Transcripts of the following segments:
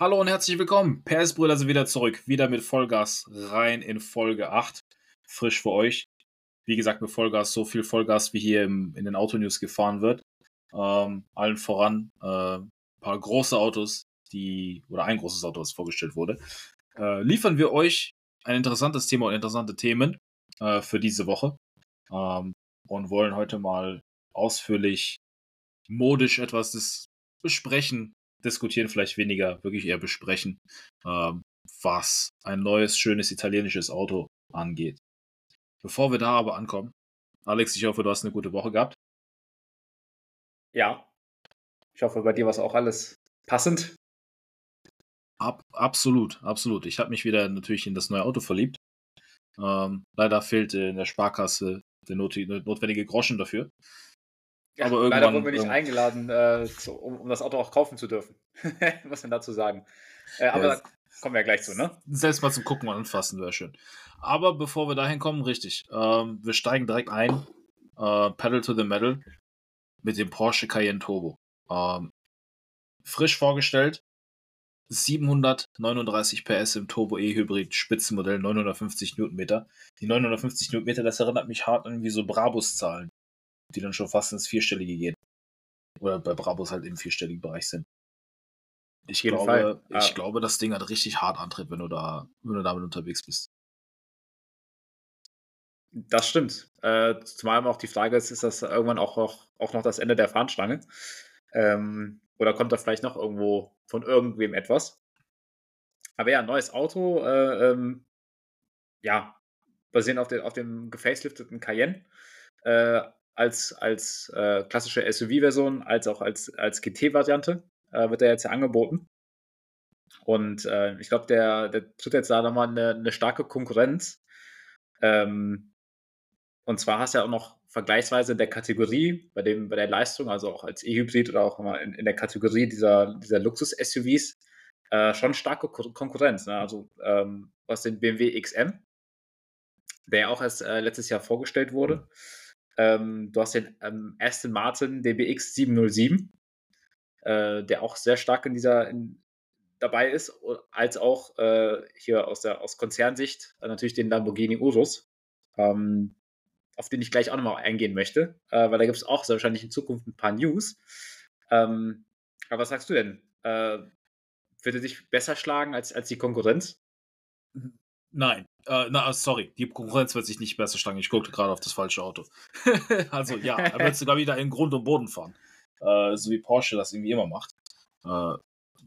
Hallo und herzlich willkommen. PS-Brüder sind wieder zurück. Wieder mit Vollgas rein in Folge 8. Frisch für euch. Wie gesagt, mit Vollgas, so viel Vollgas, wie hier im, in den Autonews gefahren wird. Ähm, allen voran äh, ein paar große Autos, die, oder ein großes Auto, das vorgestellt wurde. Äh, liefern wir euch ein interessantes Thema und interessante Themen äh, für diese Woche. Ähm, und wollen heute mal ausführlich modisch etwas besprechen, diskutieren, vielleicht weniger, wirklich eher besprechen, ähm, was ein neues, schönes italienisches Auto angeht. Bevor wir da aber ankommen, Alex, ich hoffe, du hast eine gute Woche gehabt. Ja. Ich hoffe, bei dir war es auch alles passend. Ab, absolut, absolut. Ich habe mich wieder natürlich in das neue Auto verliebt. Ähm, leider fehlte in der Sparkasse der notwendige Groschen dafür. Ja, aber irgendwann, leider wurden wir nicht eingeladen, äh, zu, um, um, das Auto auch kaufen zu dürfen. Was denn dazu sagen? Äh, aber ja, da kommen wir ja gleich zu, ne? Selbst mal zum Gucken und Anfassen wäre schön. Aber bevor wir dahin kommen, richtig. Ähm, wir steigen direkt ein. Äh, Pedal to the Metal mit dem Porsche Cayenne Turbo. Ähm, frisch vorgestellt. 739 PS im Turbo E-Hybrid Spitzenmodell, 950 Newtonmeter. Die 950 Newtonmeter, das erinnert mich hart an wie so Brabus-Zahlen die dann schon fast ins Vierstellige gehen. Oder bei Brabus halt im vierstelligen Bereich sind. Ich glaube, ja. ich glaube, das Ding hat richtig hart Antritt, wenn du da, wenn du damit unterwegs bist. Das stimmt. Äh, zumal auch die Frage ist, ist das irgendwann auch, auch, auch noch das Ende der Fahnenstange? Ähm, oder kommt da vielleicht noch irgendwo von irgendwem etwas? Aber ja, neues Auto, äh, ähm, ja, basierend auf, den, auf dem gefacelifteten Cayenne. Äh, als, als äh, klassische SUV-Version, als auch als, als GT-Variante äh, wird er jetzt ja angeboten. Und äh, ich glaube, der, der tritt jetzt da nochmal eine, eine starke Konkurrenz. Ähm, und zwar hast du ja auch noch vergleichsweise in der Kategorie, bei, dem, bei der Leistung, also auch als E-Hybrid oder auch in, in der Kategorie dieser, dieser Luxus-SUVs, äh, schon starke Konkurrenz. Ne? Also ähm, was den BMW XM, der ja auch erst äh, letztes Jahr vorgestellt wurde. Ähm, du hast den ähm, Aston Martin DBX 707, äh, der auch sehr stark in dieser in, dabei ist, als auch äh, hier aus der aus Konzernsicht äh, natürlich den Lamborghini Urus, ähm, auf den ich gleich auch nochmal eingehen möchte, äh, weil da gibt es auch sehr wahrscheinlich in Zukunft ein paar News. Ähm, aber was sagst du denn? Äh, würde dich besser schlagen als, als die Konkurrenz? Nein, äh, na, sorry, die Konkurrenz wird sich nicht besser schlagen. Ich guckte gerade auf das falsche Auto. also ja, er wird sogar wieder in Grund und Boden fahren. Äh, so wie Porsche das irgendwie immer macht. Äh,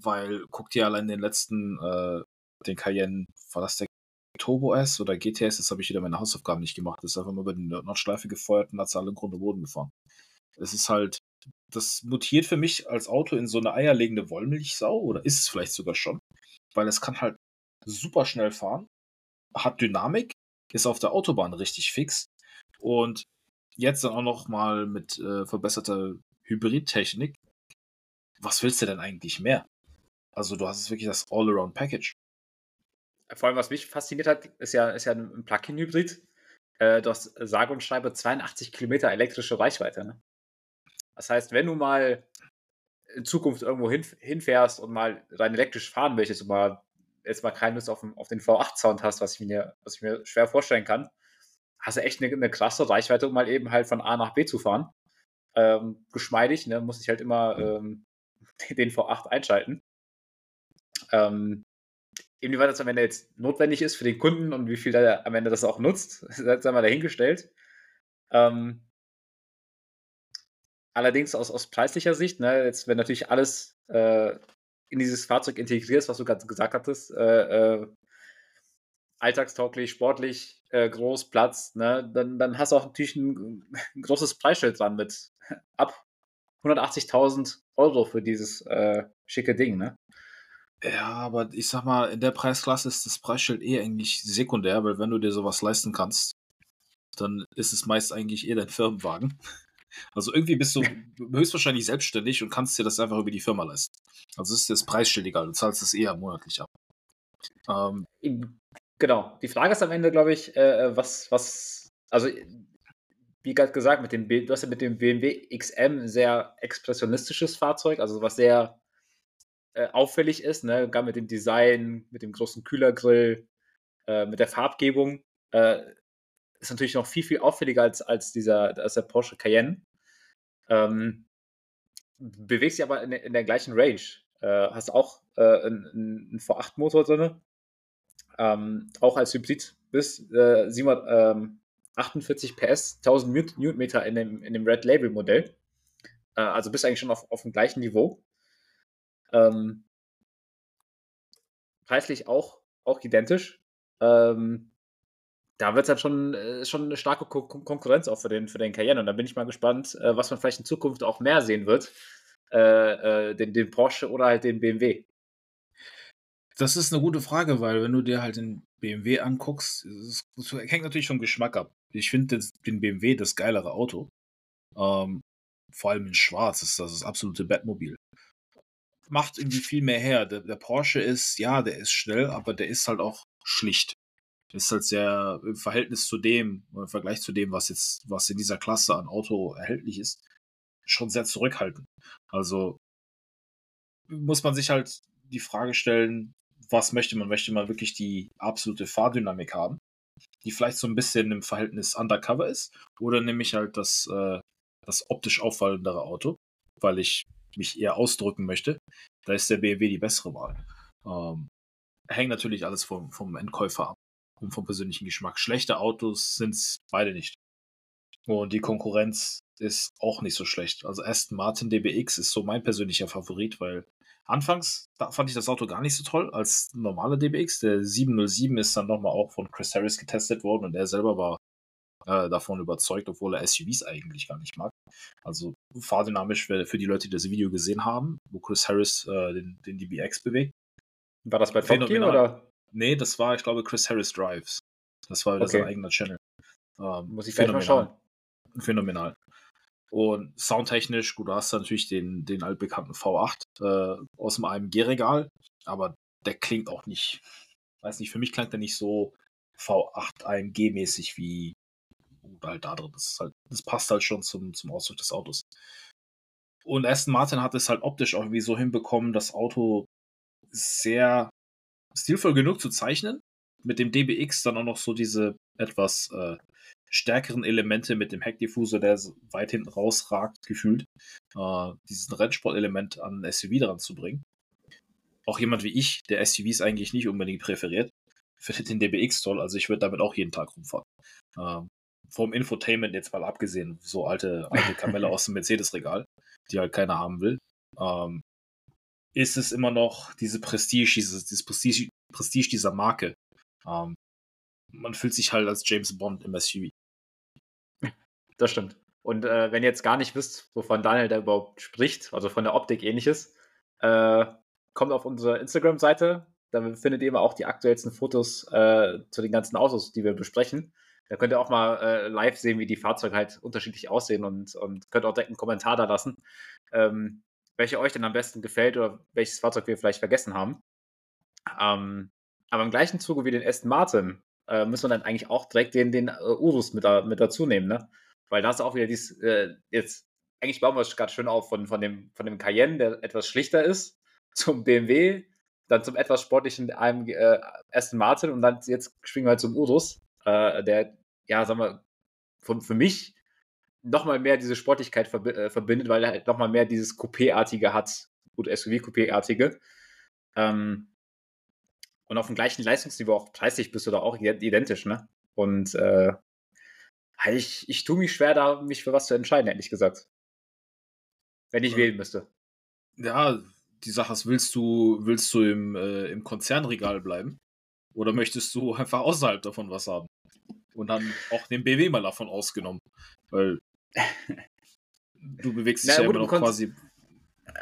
weil, guck dir allein den letzten, äh, den Cayenne, war das der Turbo S oder GTS? Das habe ich wieder meine Hausaufgaben nicht gemacht. Das ist einfach nur über die Nordschleife gefeuert und hat es alle in Grund und Boden gefahren. Es ist halt, das mutiert für mich als Auto in so eine eierlegende Wollmilchsau oder ist es vielleicht sogar schon, weil es kann halt super schnell fahren hat Dynamik, ist auf der Autobahn richtig fix und jetzt dann auch noch mal mit äh, verbesserter Hybridtechnik. Was willst du denn eigentlich mehr? Also du hast wirklich das All-Around-Package. Vor allem, was mich fasziniert hat, ist ja, ist ja ein Plug-in-Hybrid. Äh, du hast sage und schreibe 82 Kilometer elektrische Reichweite. Ne? Das heißt, wenn du mal in Zukunft irgendwo hin, hinfährst und mal rein elektrisch fahren möchtest und mal jetzt mal keine Lust auf, auf den V8-Sound hast, was ich, mir, was ich mir schwer vorstellen kann, hast du echt eine, eine krasse Reichweite, um mal eben halt von A nach B zu fahren. Ähm, geschmeidig, ne, muss ich halt immer ähm, den V8 einschalten. Ähm, inwieweit das am Ende jetzt notwendig ist für den Kunden und wie viel er am Ende das auch nutzt, sei mal dahingestellt. Ähm, allerdings aus, aus preislicher Sicht, ne, jetzt wenn natürlich alles äh, in dieses Fahrzeug integrierst, was du gerade gesagt hattest, äh, äh, alltagstauglich, sportlich, äh, groß, Platz, ne, dann, dann hast du auch natürlich ein, ein großes Preisschild dran mit ab 180.000 Euro für dieses äh, schicke Ding, ne? Ja, aber ich sag mal, in der Preisklasse ist das Preisschild eh eigentlich sekundär, weil wenn du dir sowas leisten kannst, dann ist es meist eigentlich eh dein Firmenwagen. Also irgendwie bist du höchstwahrscheinlich selbstständig und kannst dir das einfach über die Firma leisten. Also ist das Preisschild egal, du zahlst es eher monatlich ab. Ähm, genau. Die Frage ist am Ende, glaube ich, äh, äh was, was, also wie gerade gesagt, mit dem, du hast ja mit dem BMW XM ein sehr expressionistisches Fahrzeug, also was sehr äh, auffällig ist, ne? gar mit dem Design, mit dem großen Kühlergrill, äh, mit der Farbgebung, äh, ist natürlich noch viel, viel auffälliger als, als, dieser, als der Porsche Cayenne. Ähm, bewegt sich aber in, in der gleichen Range. Äh, hast auch äh, einen, einen V8-Motor drin, ähm, auch als Hybrid bis äh, 748 PS, 1000 Newtonmeter in dem, in dem Red Label Modell. Äh, also bist eigentlich schon auf, auf dem gleichen Niveau. Ähm, preislich auch, auch identisch. Ähm, da wird es halt schon, äh, schon eine starke Ko Konkurrenz auch für den, für den Cayenne. Und da bin ich mal gespannt, äh, was man vielleicht in Zukunft auch mehr sehen wird. Äh, äh den, den Porsche oder halt den BMW. Das ist eine gute Frage, weil wenn du dir halt den BMW anguckst, es, hängt natürlich vom Geschmack ab. Ich finde den BMW das geilere Auto. Ähm, vor allem in Schwarz ist das das absolute Bettmobil. Macht irgendwie viel mehr her. Der, der, Porsche ist, ja, der ist schnell, aber der ist halt auch schlicht. Ist halt sehr im Verhältnis zu dem, im Vergleich zu dem, was jetzt, was in dieser Klasse an Auto erhältlich ist, schon sehr zurückhaltend. Also muss man sich halt die Frage stellen, was möchte man? Möchte man wirklich die absolute Fahrdynamik haben, die vielleicht so ein bisschen im Verhältnis undercover ist? Oder nehme ich halt das, äh, das optisch auffallendere Auto, weil ich mich eher ausdrücken möchte? Da ist der BMW die bessere Wahl. Ähm, hängt natürlich alles vom, vom Endkäufer ab und vom persönlichen Geschmack. Schlechte Autos sind es beide nicht. Und die Konkurrenz ist auch nicht so schlecht. Also Aston Martin DBX ist so mein persönlicher Favorit, weil Anfangs fand ich das Auto gar nicht so toll als normale DBX. Der 707 ist dann nochmal auch von Chris Harris getestet worden und er selber war äh, davon überzeugt, obwohl er SUVs eigentlich gar nicht mag. Also fahrdynamisch für, für die Leute, die das Video gesehen haben, wo Chris Harris äh, den, den DBX bewegt. War das bei Top Gear oder? Nee, das war, ich glaube, Chris Harris Drives. Das war wieder okay. sein eigener Channel. Ähm, Muss ich vielleicht mal schauen. Phänomenal. Und soundtechnisch, gut, du hast da natürlich den, den altbekannten V8 äh, aus dem AMG-Regal, aber der klingt auch nicht, weiß nicht, für mich klingt der nicht so V8 AMG-mäßig wie halt da drin. Das, halt, das passt halt schon zum, zum Ausdruck des Autos. Und Aston Martin hat es halt optisch auch irgendwie so hinbekommen, das Auto sehr stilvoll genug zu zeichnen. Mit dem DBX dann auch noch so diese etwas äh, stärkeren Elemente mit dem Heckdiffusor, der weit hinten rausragt, gefühlt, äh, dieses Rennsportelement an ein SUV dran zu bringen. Auch jemand wie ich, der SUVs eigentlich nicht unbedingt präferiert, findet den DBX toll, also ich würde damit auch jeden Tag rumfahren. Ähm, vom Infotainment jetzt mal abgesehen, so alte, alte Kamelle aus dem Mercedes-Regal, die halt keiner haben will, ähm, ist es immer noch diese Prestige, dieses, dieses Prestige, Prestige dieser Marke. Ähm, man fühlt sich halt als James Bond im SUV. Das stimmt. Und äh, wenn ihr jetzt gar nicht wisst, wovon Daniel da überhaupt spricht, also von der Optik ähnliches, äh, kommt auf unsere Instagram-Seite. Da findet ihr immer auch die aktuellsten Fotos äh, zu den ganzen Autos, die wir besprechen. Da könnt ihr auch mal äh, live sehen, wie die Fahrzeuge halt unterschiedlich aussehen und, und könnt auch direkt einen Kommentar da lassen, ähm, welche euch denn am besten gefällt oder welches Fahrzeug wir vielleicht vergessen haben. Ähm, aber im gleichen Zuge wie den Aston Martin äh, müssen wir dann eigentlich auch direkt den, den uh, Urus mit, da, mit dazu nehmen, ne? Weil da ist auch wieder dies, äh, jetzt, eigentlich bauen wir es gerade schön auf von, von, dem, von dem Cayenne, der etwas schlichter ist, zum BMW, dann zum etwas sportlichen AMG, äh, Aston Martin und dann jetzt springen wir halt zum Urus, äh, der, ja, sagen wir, von, für mich nochmal mehr diese Sportlichkeit verb äh, verbindet, weil er halt nochmal mehr dieses Coupé-artige hat, gut, SUV-Coupé-artige. Ähm, und auf dem gleichen Leistungsniveau, auch preislich bist du da auch identisch, ne? Und äh, Halt, ich, ich tue mich schwer, da mich für was zu entscheiden, ehrlich gesagt. Wenn ich äh, wählen müsste. Ja, die Sache ist, willst du, willst du im, äh, im Konzernregal bleiben? Oder möchtest du einfach außerhalb davon was haben? Und dann auch den BW mal davon ausgenommen. Weil du bewegst dich ja immer noch quasi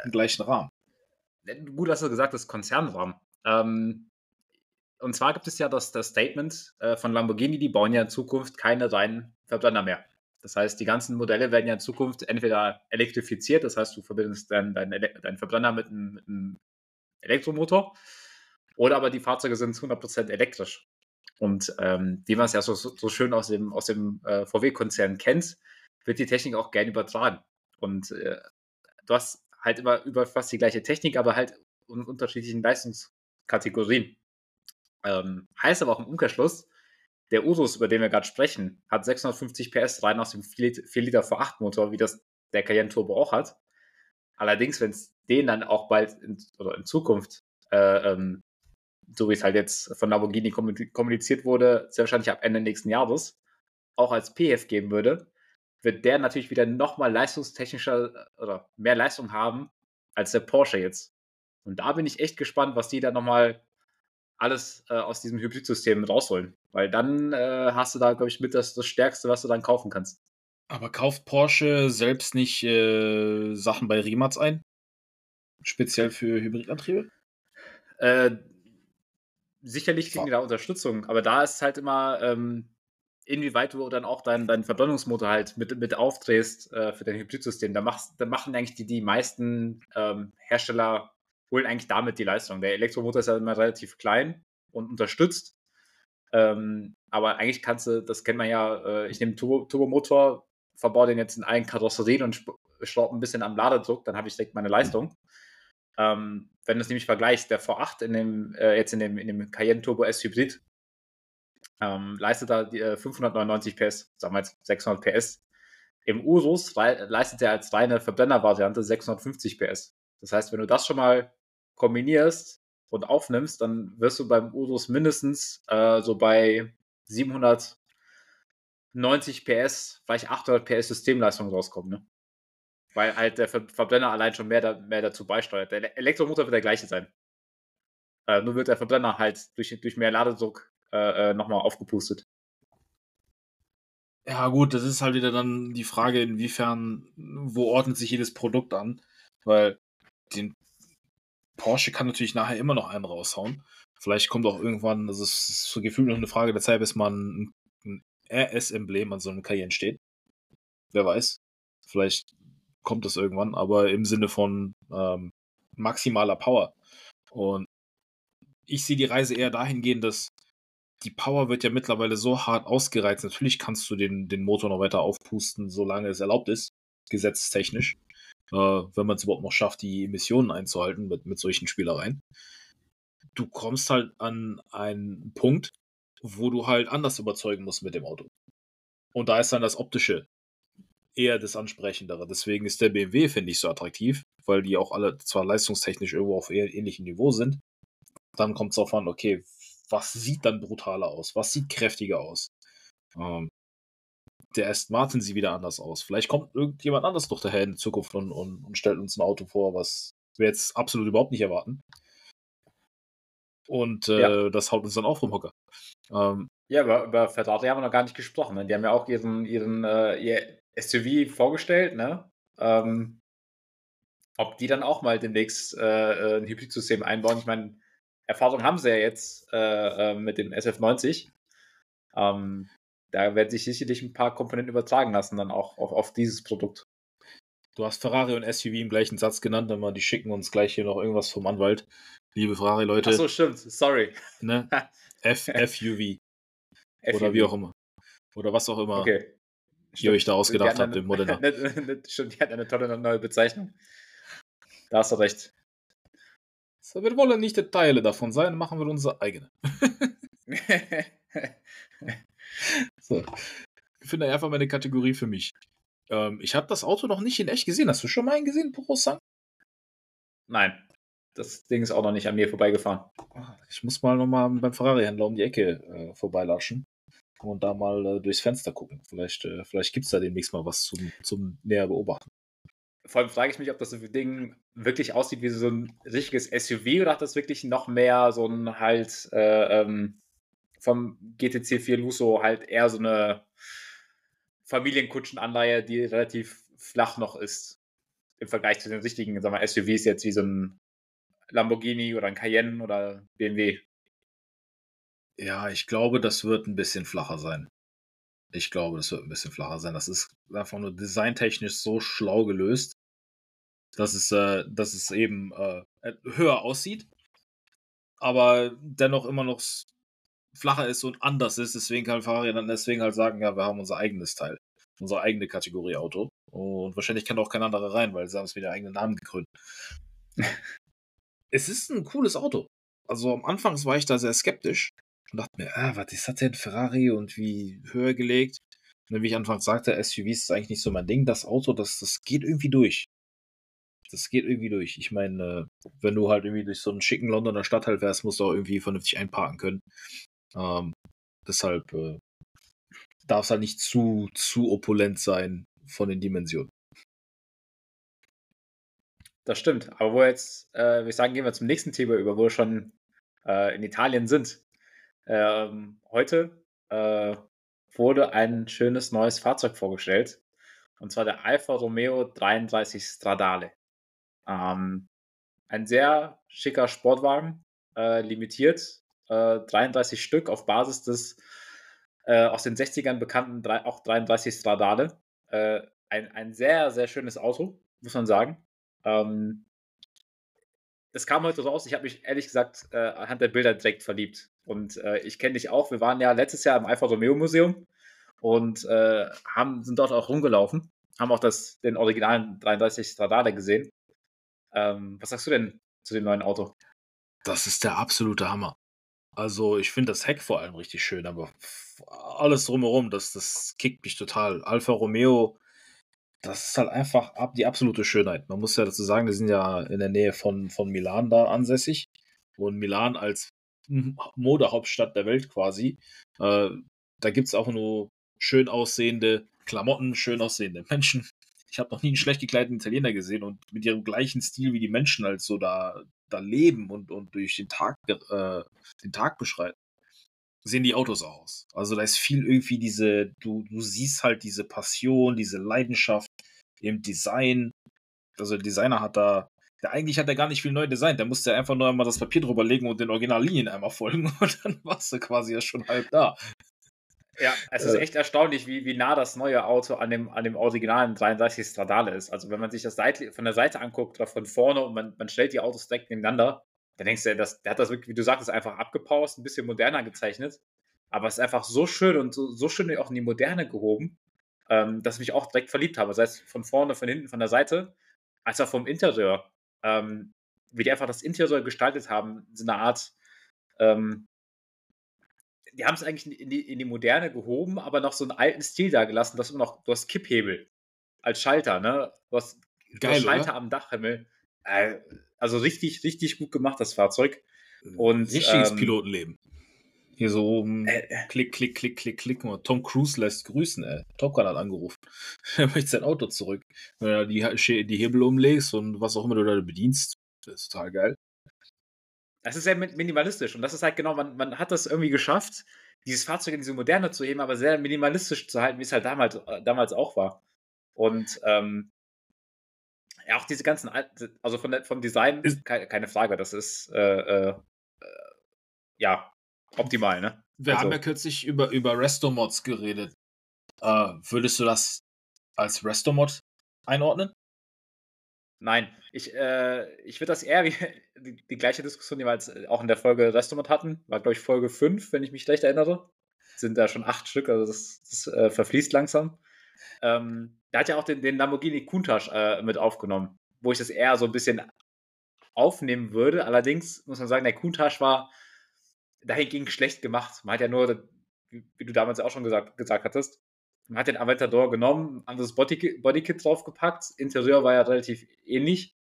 im gleichen Rahmen. Gut, hast du gesagt, das Konzernrahmen. Ähm, und zwar gibt es ja das, das Statement äh, von Lamborghini, die bauen ja in Zukunft keine reinen Verbrenner mehr. Das heißt, die ganzen Modelle werden ja in Zukunft entweder elektrifiziert, das heißt, du verbindest deinen dein, dein Verbrenner mit einem, mit einem, Elektromotor, oder aber die Fahrzeuge sind 100% elektrisch. Und ähm, wie man es ja so, so schön aus dem, aus dem äh, VW-Konzern kennt, wird die Technik auch gerne übertragen. Und äh, du hast halt immer über fast die gleiche Technik, aber halt und unterschiedlichen Leistungskategorien. Ähm, heißt aber auch im Umkehrschluss, der Urus, über den wir gerade sprechen, hat 650 PS rein aus dem 4 Liter V8 Motor, wie das der Cayenne Turbo auch hat. Allerdings, wenn es den dann auch bald in, oder in Zukunft, äh, ähm, so wie es halt jetzt von Lamborghini kommuniziert wurde, sehr wahrscheinlich ab Ende nächsten Jahres, auch als PF geben würde, wird der natürlich wieder nochmal leistungstechnischer äh, oder mehr Leistung haben als der Porsche jetzt. Und da bin ich echt gespannt, was die da nochmal alles äh, aus diesem Hybridsystem rausholen. Weil dann äh, hast du da, glaube ich, mit das, das Stärkste, was du dann kaufen kannst. Aber kauft Porsche selbst nicht äh, Sachen bei Rimac ein? Speziell für Hybridantriebe? Äh, sicherlich kriegen die da Unterstützung, aber da ist halt immer, ähm, inwieweit du dann auch deinen dein Verbrennungsmotor halt mit, mit aufdrehst äh, für dein Hybridsystem. Da, machst, da machen eigentlich die, die meisten ähm, Hersteller, holen eigentlich damit die Leistung. Der Elektromotor ist ja immer relativ klein und unterstützt. Ähm, aber eigentlich kannst du, das kennt man ja, äh, ich nehme Turbo, Turbomotor, verbaue den jetzt in allen Karosserien und schraube ein bisschen am Ladedruck, dann habe ich direkt meine Leistung. Ähm, wenn du es nämlich vergleichst, der V8 in dem, äh, jetzt in dem, in dem Cayenne Turbo S Hybrid, ähm, leistet er äh, 599 PS, sagen wir jetzt 600 PS. Im Urus leistet er als reine Verbrenner-Variante 650 PS. Das heißt, wenn du das schon mal kombinierst und aufnimmst, dann wirst du beim Urus mindestens äh, so bei 790 PS, vielleicht 800 PS Systemleistung rauskommen. Ne? Weil halt der Verbrenner allein schon mehr, da, mehr dazu beisteuert. Der Elektromotor wird der gleiche sein. Äh, nur wird der Verbrenner halt durch, durch mehr Ladedruck äh, äh, nochmal aufgepustet. Ja, gut, das ist halt wieder dann die Frage, inwiefern, wo ordnet sich jedes Produkt an? Weil den Porsche kann natürlich nachher immer noch einen raushauen. Vielleicht kommt auch irgendwann, das ist so gefühlt noch eine Frage der Zeit, bis man ein RS-Emblem an so einem Cayenne steht. Wer weiß. Vielleicht kommt das irgendwann, aber im Sinne von ähm, maximaler Power. Und ich sehe die Reise eher dahingehend, dass die Power wird ja mittlerweile so hart ausgereizt. Natürlich kannst du den, den Motor noch weiter aufpusten, solange es erlaubt ist, gesetztechnisch. Äh, wenn man es überhaupt noch schafft, die Emissionen einzuhalten mit, mit solchen Spielereien. Du kommst halt an einen Punkt, wo du halt anders überzeugen musst mit dem Auto. Und da ist dann das Optische eher das Ansprechendere. Deswegen ist der BMW, finde ich, so attraktiv, weil die auch alle zwar leistungstechnisch irgendwo auf ähnlichem Niveau sind. Dann kommt es darauf an, okay, was sieht dann brutaler aus? Was sieht kräftiger aus? Ähm, der Aston Martin sieht wieder anders aus. Vielleicht kommt irgendjemand anders durch daher in Zukunft und, und, und stellt uns ein Auto vor, was wir jetzt absolut überhaupt nicht erwarten. Und äh, ja. das haut uns dann auch vom Hocker. Ähm, ja, über, über Ferrari haben wir noch gar nicht gesprochen. Ne? Die haben ja auch ihren, ihren äh, ihr SUV vorgestellt, ne? Ähm, ob die dann auch mal demnächst äh, äh ein Hybridsystem einbauen. Ich meine, Erfahrung haben sie ja jetzt äh, äh mit dem SF90. Ähm, da werden sich sicherlich ein paar Komponenten übertragen lassen, dann auch auf, auf dieses Produkt. Du hast Ferrari und SUV im gleichen Satz genannt, aber die schicken uns gleich hier noch irgendwas vom Anwalt. Liebe Ferrari-Leute. Achso, stimmt, sorry. Ne? F FUV. Oder wie auch immer. Oder was auch immer okay. ihr euch da ausgedacht habt im Modell. Stimmt, die hat eine tolle neue Bezeichnung. Da hast du recht. Wir wollen nicht Teile davon sein, machen wir unsere eigene. so. Ich finde einfach mal eine Kategorie für mich. Ähm, ich habe das Auto noch nicht in echt gesehen. Hast du schon mal einen gesehen, Borosang? Nein. Das Ding ist auch noch nicht an mir vorbeigefahren. Ah, ich muss mal nochmal beim Ferrari-Händler um die Ecke äh, vorbeilaschen und da mal äh, durchs Fenster gucken. Vielleicht, äh, vielleicht gibt es da demnächst mal was zum, zum näher beobachten. Vor allem frage ich mich, ob das Ding wirklich aussieht wie so ein richtiges SUV oder hat das wirklich noch mehr so ein halt äh, ähm, vom GTC 4 Luso halt eher so eine Familienkutschenanleihe, die relativ flach noch ist im Vergleich zu den richtigen sagen wir, SUVs jetzt wie so ein Lamborghini oder ein Cayenne oder BMW. Ja, ich glaube, das wird ein bisschen flacher sein. Ich glaube, das wird ein bisschen flacher sein. Das ist einfach nur designtechnisch so schlau gelöst, dass es, äh, dass es eben äh, höher aussieht, aber dennoch immer noch flacher ist und anders ist. Deswegen kann Ferrari dann deswegen halt sagen, ja, wir haben unser eigenes Teil, unsere eigene Kategorie Auto. Und wahrscheinlich kann auch kein anderer rein, weil sie haben es mit ihren eigenen Namen gegründet. es ist ein cooles Auto. Also am Anfang war ich da sehr skeptisch und dachte mir, ah, was ist das denn, Ferrari und wie höher gelegt. Und wie ich anfangs sagte, SUVs ist eigentlich nicht so mein Ding. Das Auto, das, das geht irgendwie durch. Das geht irgendwie durch. Ich meine, wenn du halt irgendwie durch so einen schicken Londoner Stadtteil fährst, musst du auch irgendwie vernünftig einparken können. Ähm, deshalb äh, darf es halt nicht zu, zu opulent sein von den Dimensionen. Das stimmt. Aber wo jetzt, äh, würde ich sagen, gehen wir zum nächsten Thema über, wo wir schon äh, in Italien sind. Ähm, heute äh, wurde ein schönes neues Fahrzeug vorgestellt. Und zwar der Alfa Romeo 33 Stradale. Ähm, ein sehr schicker Sportwagen, äh, limitiert, äh, 33 Stück auf Basis des äh, aus den 60ern bekannten drei, auch 33 Stradale. Äh, ein, ein sehr, sehr schönes Auto, muss man sagen. Ähm, das kam heute raus. Ich habe mich ehrlich gesagt äh, anhand der Bilder direkt verliebt. Und äh, ich kenne dich auch. Wir waren ja letztes Jahr im Alfa Romeo Museum und haben, sind dort auch rumgelaufen. Haben auch das, den originalen 33 Stradale gesehen. Ähm, was sagst du denn zu dem neuen Auto? Das ist der absolute Hammer. Also, ich finde das Heck vor allem richtig schön, aber alles drumherum, das, das kickt mich total. Alfa Romeo, das ist halt einfach ab, die absolute Schönheit. Man muss ja dazu sagen, wir sind ja in der Nähe von, von Milan da ansässig. Und Milan als Modehauptstadt der Welt quasi, äh, da gibt es auch nur schön aussehende Klamotten, schön aussehende Menschen. Ich habe noch nie einen schlecht gekleideten Italiener gesehen und mit ihrem gleichen Stil wie die Menschen halt so da, da leben und, und durch den Tag, äh, den Tag beschreiten, sehen die Autos aus. Also da ist viel irgendwie diese, du, du siehst halt diese Passion, diese Leidenschaft im Design. Also der Designer hat da, der eigentlich hat er gar nicht viel neu designt. Der musste einfach nur einmal das Papier drüber legen und den Originallinien einmal folgen und dann warst du quasi ja schon halb da. Ja, es ist äh. echt erstaunlich, wie, wie nah das neue Auto an dem, an dem originalen 33 Stradale ist. Also wenn man sich das Seite, von der Seite anguckt oder von vorne und man, man stellt die Autos direkt nebeneinander, dann denkst du, das, der hat das wirklich, wie du sagtest, einfach abgepaust, ein bisschen moderner gezeichnet. Aber es ist einfach so schön und so, so schön auch in die Moderne gehoben, ähm, dass ich mich auch direkt verliebt habe. Sei es von vorne, von hinten, von der Seite, als auch vom Interieur. Ähm, wie die einfach das Interieur gestaltet haben, so eine Art ähm, die haben es eigentlich in die, in die Moderne gehoben, aber noch so einen alten Stil da gelassen. Du hast immer noch, du hast Kipphebel als Schalter, ne? Du hast, Geil, du Schalter oder? am Dachhimmel. Äh, also richtig, richtig gut gemacht, das Fahrzeug. Und, Richtiges ähm, Pilotenleben. Hier so oben, äh, äh, klick, klick, klick, klick, klick. Tom Cruise lässt grüßen, ey. Top Gun hat angerufen. er möchte sein Auto zurück. Wenn du die, die Hebel umlegst und was auch immer du da bedienst, das ist total geil. Das ist sehr minimalistisch und das ist halt genau, man, man hat das irgendwie geschafft, dieses Fahrzeug in diese Moderne zu heben, aber sehr minimalistisch zu halten, wie es halt damals, äh, damals auch war. Und ähm, ja, auch diese ganzen, also von der, vom Design, ist, keine, keine, Frage, das ist äh, äh, ja optimal, ne? Wir also, haben ja kürzlich über, über Resto-Mods geredet. Äh, würdest du das als Resto-Mod einordnen? Nein, ich, äh, ich würde das eher wie die, die, gleiche Diskussion, die wir jetzt äh, auch in der Folge Restaurant hatten, war, glaube ich, Folge 5, wenn ich mich recht erinnere. Sind da schon acht Stück, also das, das äh, verfließt langsam. Ähm, der hat ja auch den, den Lamborghini Countach äh, mit aufgenommen, wo ich das eher so ein bisschen aufnehmen würde. Allerdings muss man sagen, der Countach war dahingegen schlecht gemacht. Man hat ja nur, wie, du damals auch schon gesagt, gesagt hattest, hat den Aventador genommen, anderes Bodykit, Bodykit draufgepackt. Interieur war ja relativ ähnlich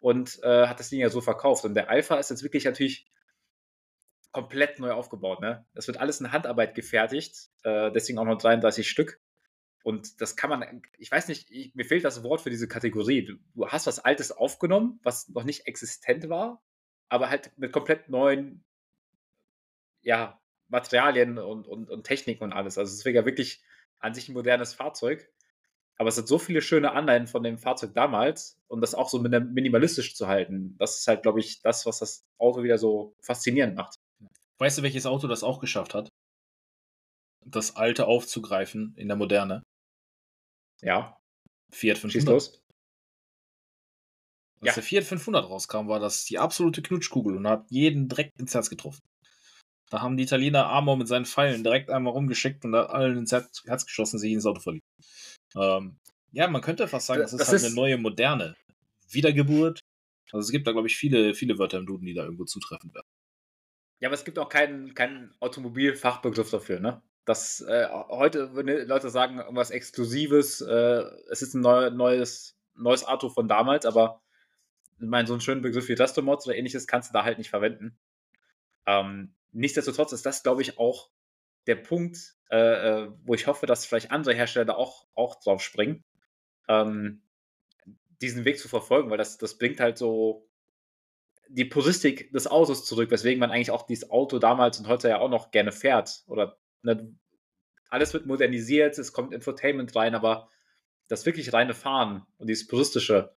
und äh, hat das Ding ja so verkauft. Und der Alpha ist jetzt wirklich natürlich komplett neu aufgebaut. Ne? Das wird alles in Handarbeit gefertigt, äh, deswegen auch noch 33 Stück. Und das kann man, ich weiß nicht, ich, mir fehlt das Wort für diese Kategorie. Du, du, hast was Altes aufgenommen, was noch nicht existent war, aber halt mit komplett neuen ja, Materialien und, und, und Techniken und alles. Also es wäre ja wirklich an sich ein modernes Fahrzeug. Aber es hat so viele schöne Anleihen von dem Fahrzeug damals und das auch so minimalistisch zu halten. Das ist halt, glaube ich, das, was das Auto wieder so faszinierend macht. Weißt du, welches Auto das auch geschafft hat? Das alte aufzugreifen in der Moderne. Ja. Fiat 500. Schieß los. Als ja. der Fiat 500 rauskam, war das die absolute Knutschkugel und hat jeden direkt ins Herz getroffen. Da haben die Italiener Amor mit seinen Pfeilen direkt einmal rumgeschickt und allen ins Herz, geschossen, sich ins Auto verliebt. Ähm, ja, man könnte fast sagen, das, das ist halt ist eine neue, moderne Wiedergeburt Also es gibt da, glaube ich, viele, viele Wörter im Duden, die da irgendwo zutreffen werden. Ja, aber es gibt auch keinen, keinen Automobilfachbegriff dafür, ne? Das, äh, heute würden Leute sagen, irgendwas Exklusives, äh, es ist ein neu, neues, neues Auto von damals, aber ich meine, so einen schönen Begriff wie Restomods oder ähnliches kannst du da halt nicht verwenden. Ähm, nichtsdestotrotz ist das, glaube ich, auch der Punkt, äh, äh, wo ich hoffe, dass vielleicht andere Hersteller auch, auch drauf springen, ähm, diesen Weg zu verfolgen, weil das, das bringt halt so die Puristik des Autos zurück, weswegen man eigentlich auch dieses Auto damals und heute ja auch noch gerne fährt. Oder ne, alles wird modernisiert, es kommt Infotainment rein, aber das wirklich reine Fahren und dieses puristische,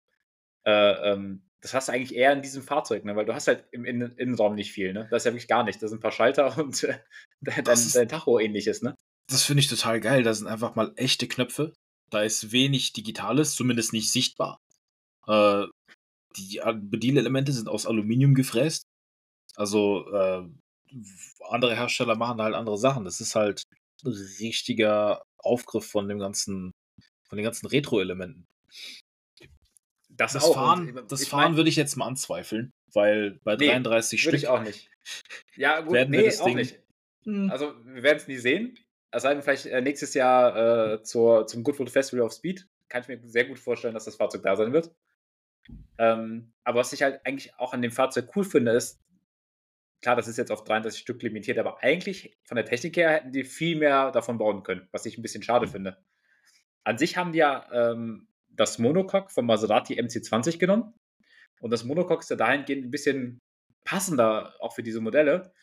äh, ähm, das hast du eigentlich eher in diesem Fahrzeug, ne? weil du hast halt im Innenraum nicht viel. Ne? Das ist ja wirklich gar nicht. Da sind ein paar Schalter und äh, dein, dein Tacho ähnliches. Ne? Das finde ich total geil. Da sind einfach mal echte Knöpfe. Da ist wenig Digitales, zumindest nicht sichtbar. Äh, die Bedienelemente sind aus Aluminium gefräst. Also äh, andere Hersteller machen halt andere Sachen. Das ist halt ein richtiger Aufgriff von dem ganzen, von den ganzen Retro-Elementen. Das, das, Fahren, das Fahren mein, würde ich jetzt mal anzweifeln, weil bei nee, 33 Stück. Ich auch nicht. Ja, gut, werden nee, auch Ding, nicht. Hm. Also, wir werden es nie sehen. Es sei denn, vielleicht äh, nächstes Jahr äh, zur, zum Goodwood Festival of Speed. Kann ich mir sehr gut vorstellen, dass das Fahrzeug da sein wird. Ähm, aber was ich halt eigentlich auch an dem Fahrzeug cool finde, ist, klar, das ist jetzt auf 33 Stück limitiert, aber eigentlich von der Technik her hätten die viel mehr davon bauen können, was ich ein bisschen schade finde. An sich haben die ja ähm, das Monocoque vom Maserati MC20 genommen. Und das Monocoque ist ja dahingehend ein bisschen passender auch für diese Modelle,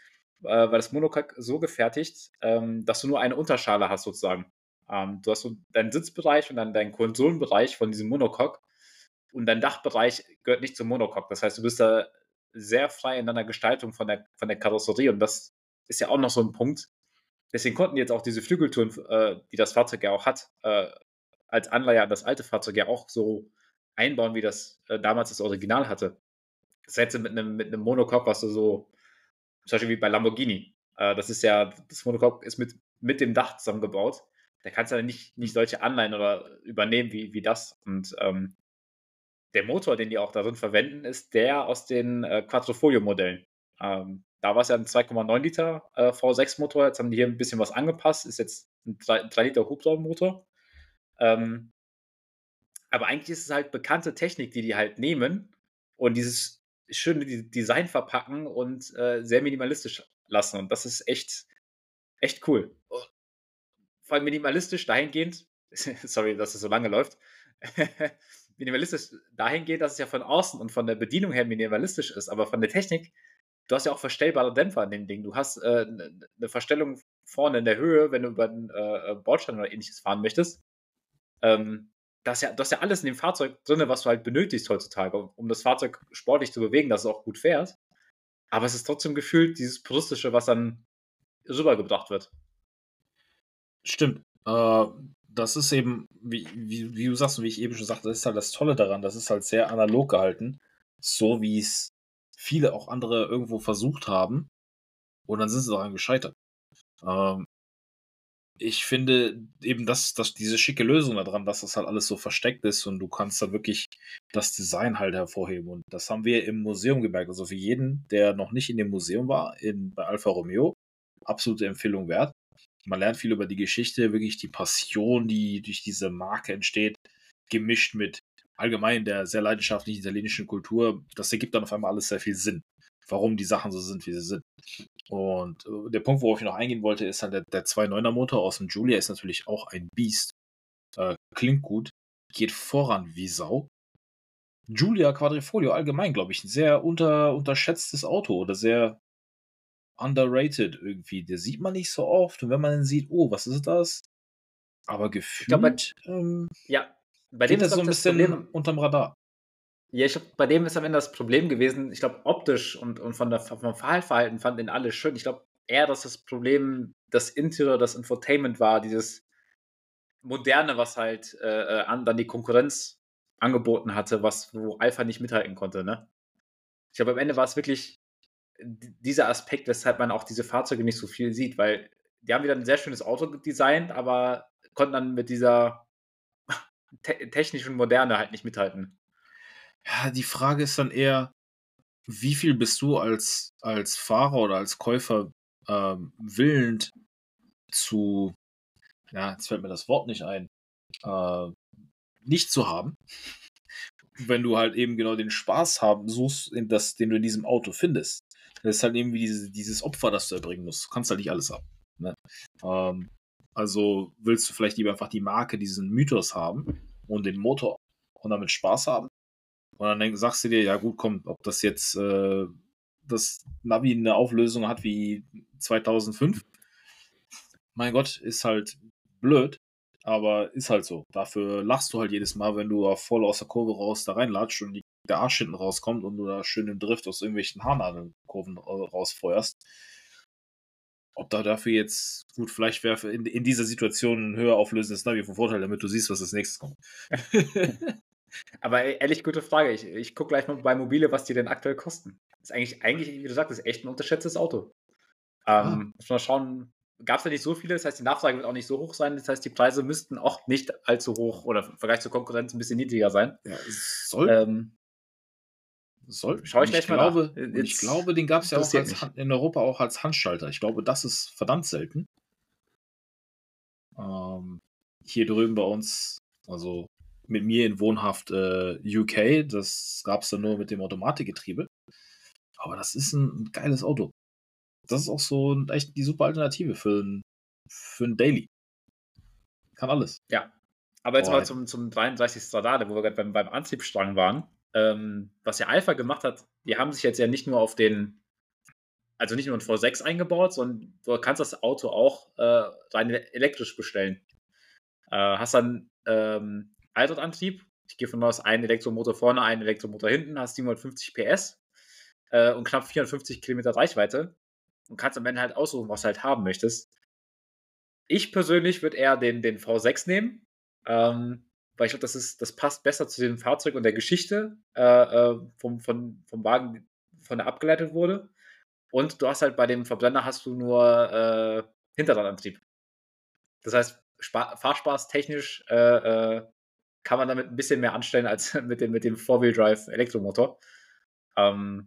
äh, weil das Monocoque so gefertigt, ähm, dass du nur eine Unterschale hast sozusagen. Ähm, du hast so deinen Sitzbereich und dann deinen Konsolenbereich von diesem Monocoque und dein Dachbereich gehört nicht zum Monocoque. Das heißt, du bist da sehr frei in deiner Gestaltung von der, von der Karosserie und das ist ja auch noch so ein Punkt. Deswegen konnten jetzt auch diese Flügeltouren, äh, die das Fahrzeug ja auch hat, äh, als Anleihe an das alte Fahrzeug ja auch so einbauen, wie das äh, damals das Original hatte. Das hätte mit einem, mit Monocoque, was du so, zum Beispiel wie bei Lamborghini. Äh, das ist ja, das Monocoque ist mit, mit dem Dach zusammengebaut. Da kannst du ja nicht, nicht solche Anleihen oder übernehmen wie, wie das. Und ähm, der Motor, den die auch darin verwenden, ist der aus den äh, Quattrofolio-Modellen. Ähm, da war es ja ein 2,9 Liter äh, V6-Motor. Jetzt haben die hier ein bisschen was angepasst. Ist jetzt ein 3, 3 Liter Hubraummotor. Ähm, aber eigentlich ist es halt bekannte Technik, die die halt nehmen und dieses schöne Design verpacken und äh, sehr minimalistisch lassen. Und das ist echt, echt cool. Vor allem minimalistisch dahingehend, sorry, dass es so lange läuft, minimalistisch dahingehend, dass es ja von außen und von der Bedienung her minimalistisch ist, aber von der Technik, du hast ja auch verstellbare Dämpfer an dem Ding. Du hast äh, eine Verstellung vorne in der Höhe, wenn du über den äh, Bordstein oder ähnliches fahren möchtest. Ähm, das, ja, das ist ja alles in dem Fahrzeug drin, was du halt benötigst heutzutage, um das Fahrzeug sportlich zu bewegen, dass es auch gut fährt. Aber es ist trotzdem gefühlt dieses Puristische, was dann rübergebracht wird. Stimmt. Äh, das ist eben, wie, wie, wie, du sagst und wie ich eben schon sagte, das ist halt das Tolle daran. Das ist halt sehr analog gehalten. So wie es viele auch andere irgendwo versucht haben. Und dann sind sie daran gescheitert. Ähm, ich finde eben, dass, dass diese schicke Lösung daran, dass das halt alles so versteckt ist und du kannst da wirklich das Design halt hervorheben. Und das haben wir im Museum gemerkt. Also für jeden, der noch nicht in dem Museum war, in, bei Alfa Romeo, absolute Empfehlung wert. Man lernt viel über die Geschichte, wirklich die Passion, die durch diese Marke entsteht, gemischt mit allgemein der sehr leidenschaftlichen italienischen Kultur. Das ergibt dann auf einmal alles sehr viel Sinn warum die Sachen so sind, wie sie sind. Und äh, der Punkt, worauf ich noch eingehen wollte, ist halt der, der 2.9er Motor aus dem Julia ist natürlich auch ein Biest. Äh, klingt gut, geht voran wie Sau. Julia Quadrifolio allgemein, glaube ich, ein sehr unter, unterschätztes Auto oder sehr underrated irgendwie. Der sieht man nicht so oft und wenn man den sieht, oh, was ist das? Aber gefühlt, glaub, bei, ähm, ja, bei dem ist so ein bisschen Problem, unterm Radar. Ja, ich glaube, bei dem ist am Ende das Problem gewesen, ich glaube, optisch und, und von der, vom Fahrverhalten fanden den alle schön. Ich glaube eher, dass das Problem das Interior, das Infotainment war, dieses Moderne, was halt äh, äh an, dann die Konkurrenz angeboten hatte, was, wo Alpha nicht mithalten konnte. Ne? Ich glaube, am Ende war es wirklich dieser Aspekt, weshalb man auch diese Fahrzeuge nicht so viel sieht, weil die haben wieder ein sehr schönes Auto designt, aber konnten dann mit dieser te technischen Moderne halt nicht mithalten. Ja, die Frage ist dann eher, wie viel bist du als, als Fahrer oder als Käufer ähm, willend zu, ja, jetzt fällt mir das Wort nicht ein, äh, nicht zu haben, wenn du halt eben genau den Spaß haben suchst, in das, den du in diesem Auto findest. Das ist halt eben diese, dieses Opfer, das du erbringen musst. Du kannst halt nicht alles haben. Ne? Ähm, also willst du vielleicht lieber einfach die Marke, diesen Mythos haben und den Motor und damit Spaß haben. Und dann denk, sagst du dir, ja gut, komm, ob das jetzt äh, das Navi eine Auflösung hat wie 2005, mein Gott, ist halt blöd, aber ist halt so. Dafür lachst du halt jedes Mal, wenn du voll aus der Kurve raus da reinlatscht und der Arsch hinten rauskommt und du da schön im Drift aus irgendwelchen Haarnadelkurven rausfeuerst. Ob da dafür jetzt, gut, vielleicht wäre in, in dieser Situation ein höher auflösendes Navi von Vorteil, damit du siehst, was als nächstes kommt. Aber e, ehrlich, gute Frage. Ich, ich gucke gleich mal bei Mobile, was die denn aktuell kosten. Das ist eigentlich, eigentlich, wie du sagst, ist echt ein unterschätztes Auto. Ähm, ah. Muss man schauen, gab es ja nicht so viele, das heißt, die Nachfrage wird auch nicht so hoch sein. Das heißt, die Preise müssten auch nicht allzu hoch oder im Vergleich zur Konkurrenz ein bisschen niedriger sein. Ja, soll. Ähm, soll. Schau ich, gleich mal glaube, nach. Ich glaube, den gab es ja auch als, in Europa auch als Handschalter. Ich glaube, das ist verdammt selten. Ähm, hier drüben bei uns, also mit mir in Wohnhaft äh, UK, das gab es dann nur mit dem Automatikgetriebe. Aber das ist ein, geiles Auto das ist auch so echt die super Alternative für ein, für ein Daily. Kann alles. Ja. Aber jetzt Boah. mal zum, zum 33 Stradale, wo wir gerade beim, beim Antriebsstrang waren. Ähm, was ja Alpha gemacht hat, die haben sich jetzt ja nicht nur auf den, also nicht nur ein V6 eingebaut, sondern du kannst das Auto auch äh, rein elektrisch bestellen. Äh, hast dann ähm, Allradantrieb, ich gehe von aus, ein Elektromotor vorne, ein Elektromotor hinten, hast 750 PS äh, und knapp 450 Kilometer Reichweite und kannst am Ende halt aussuchen, was du halt haben möchtest. Ich persönlich würde eher den, den V6 nehmen, ähm, weil ich glaube, das, das passt besser zu dem Fahrzeug und der Geschichte äh, äh, vom, vom, vom Wagen, von der abgeleitet wurde. Und du hast halt bei dem Verbrenner hast du nur äh, Hinterradantrieb. Das heißt, Spa Fahrspaß technisch äh, äh, kann man damit ein bisschen mehr anstellen als mit dem, mit dem Four-Wheel-Drive Elektromotor. Ähm,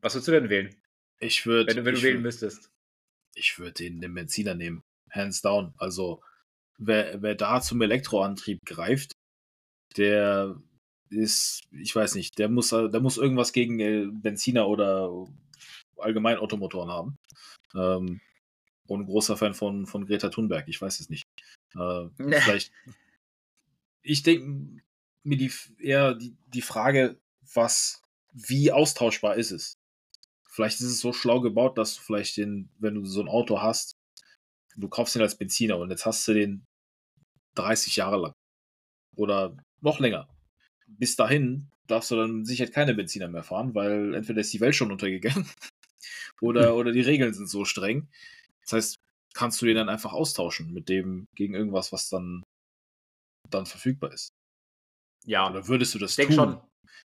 was würdest du denn wählen? Ich würde. Wenn, wenn du wählen würd, müsstest. Ich würde den, den Benziner nehmen. Hands down. Also, wer, wer da zum Elektroantrieb greift, der ist, ich weiß nicht, der muss, der muss irgendwas gegen äh, Benziner oder allgemein Automotoren haben. Ähm, und ein großer Fan von, von Greta Thunberg, ich weiß es nicht. Äh. Vielleicht. Ich denke mir die, eher die, die Frage, was, wie austauschbar ist es? Vielleicht ist es so schlau gebaut, dass du vielleicht den, wenn du so ein Auto hast, du kaufst ihn als Benziner und jetzt hast du den 30 Jahre lang. Oder noch länger. Bis dahin darfst du dann sicher keine Benziner mehr fahren, weil entweder ist die Welt schon untergegangen oder, oder die Regeln sind so streng. Das heißt, kannst du den dann einfach austauschen mit dem gegen irgendwas, was dann, dann verfügbar ist. Ja. Oder würdest du das tun? Schon.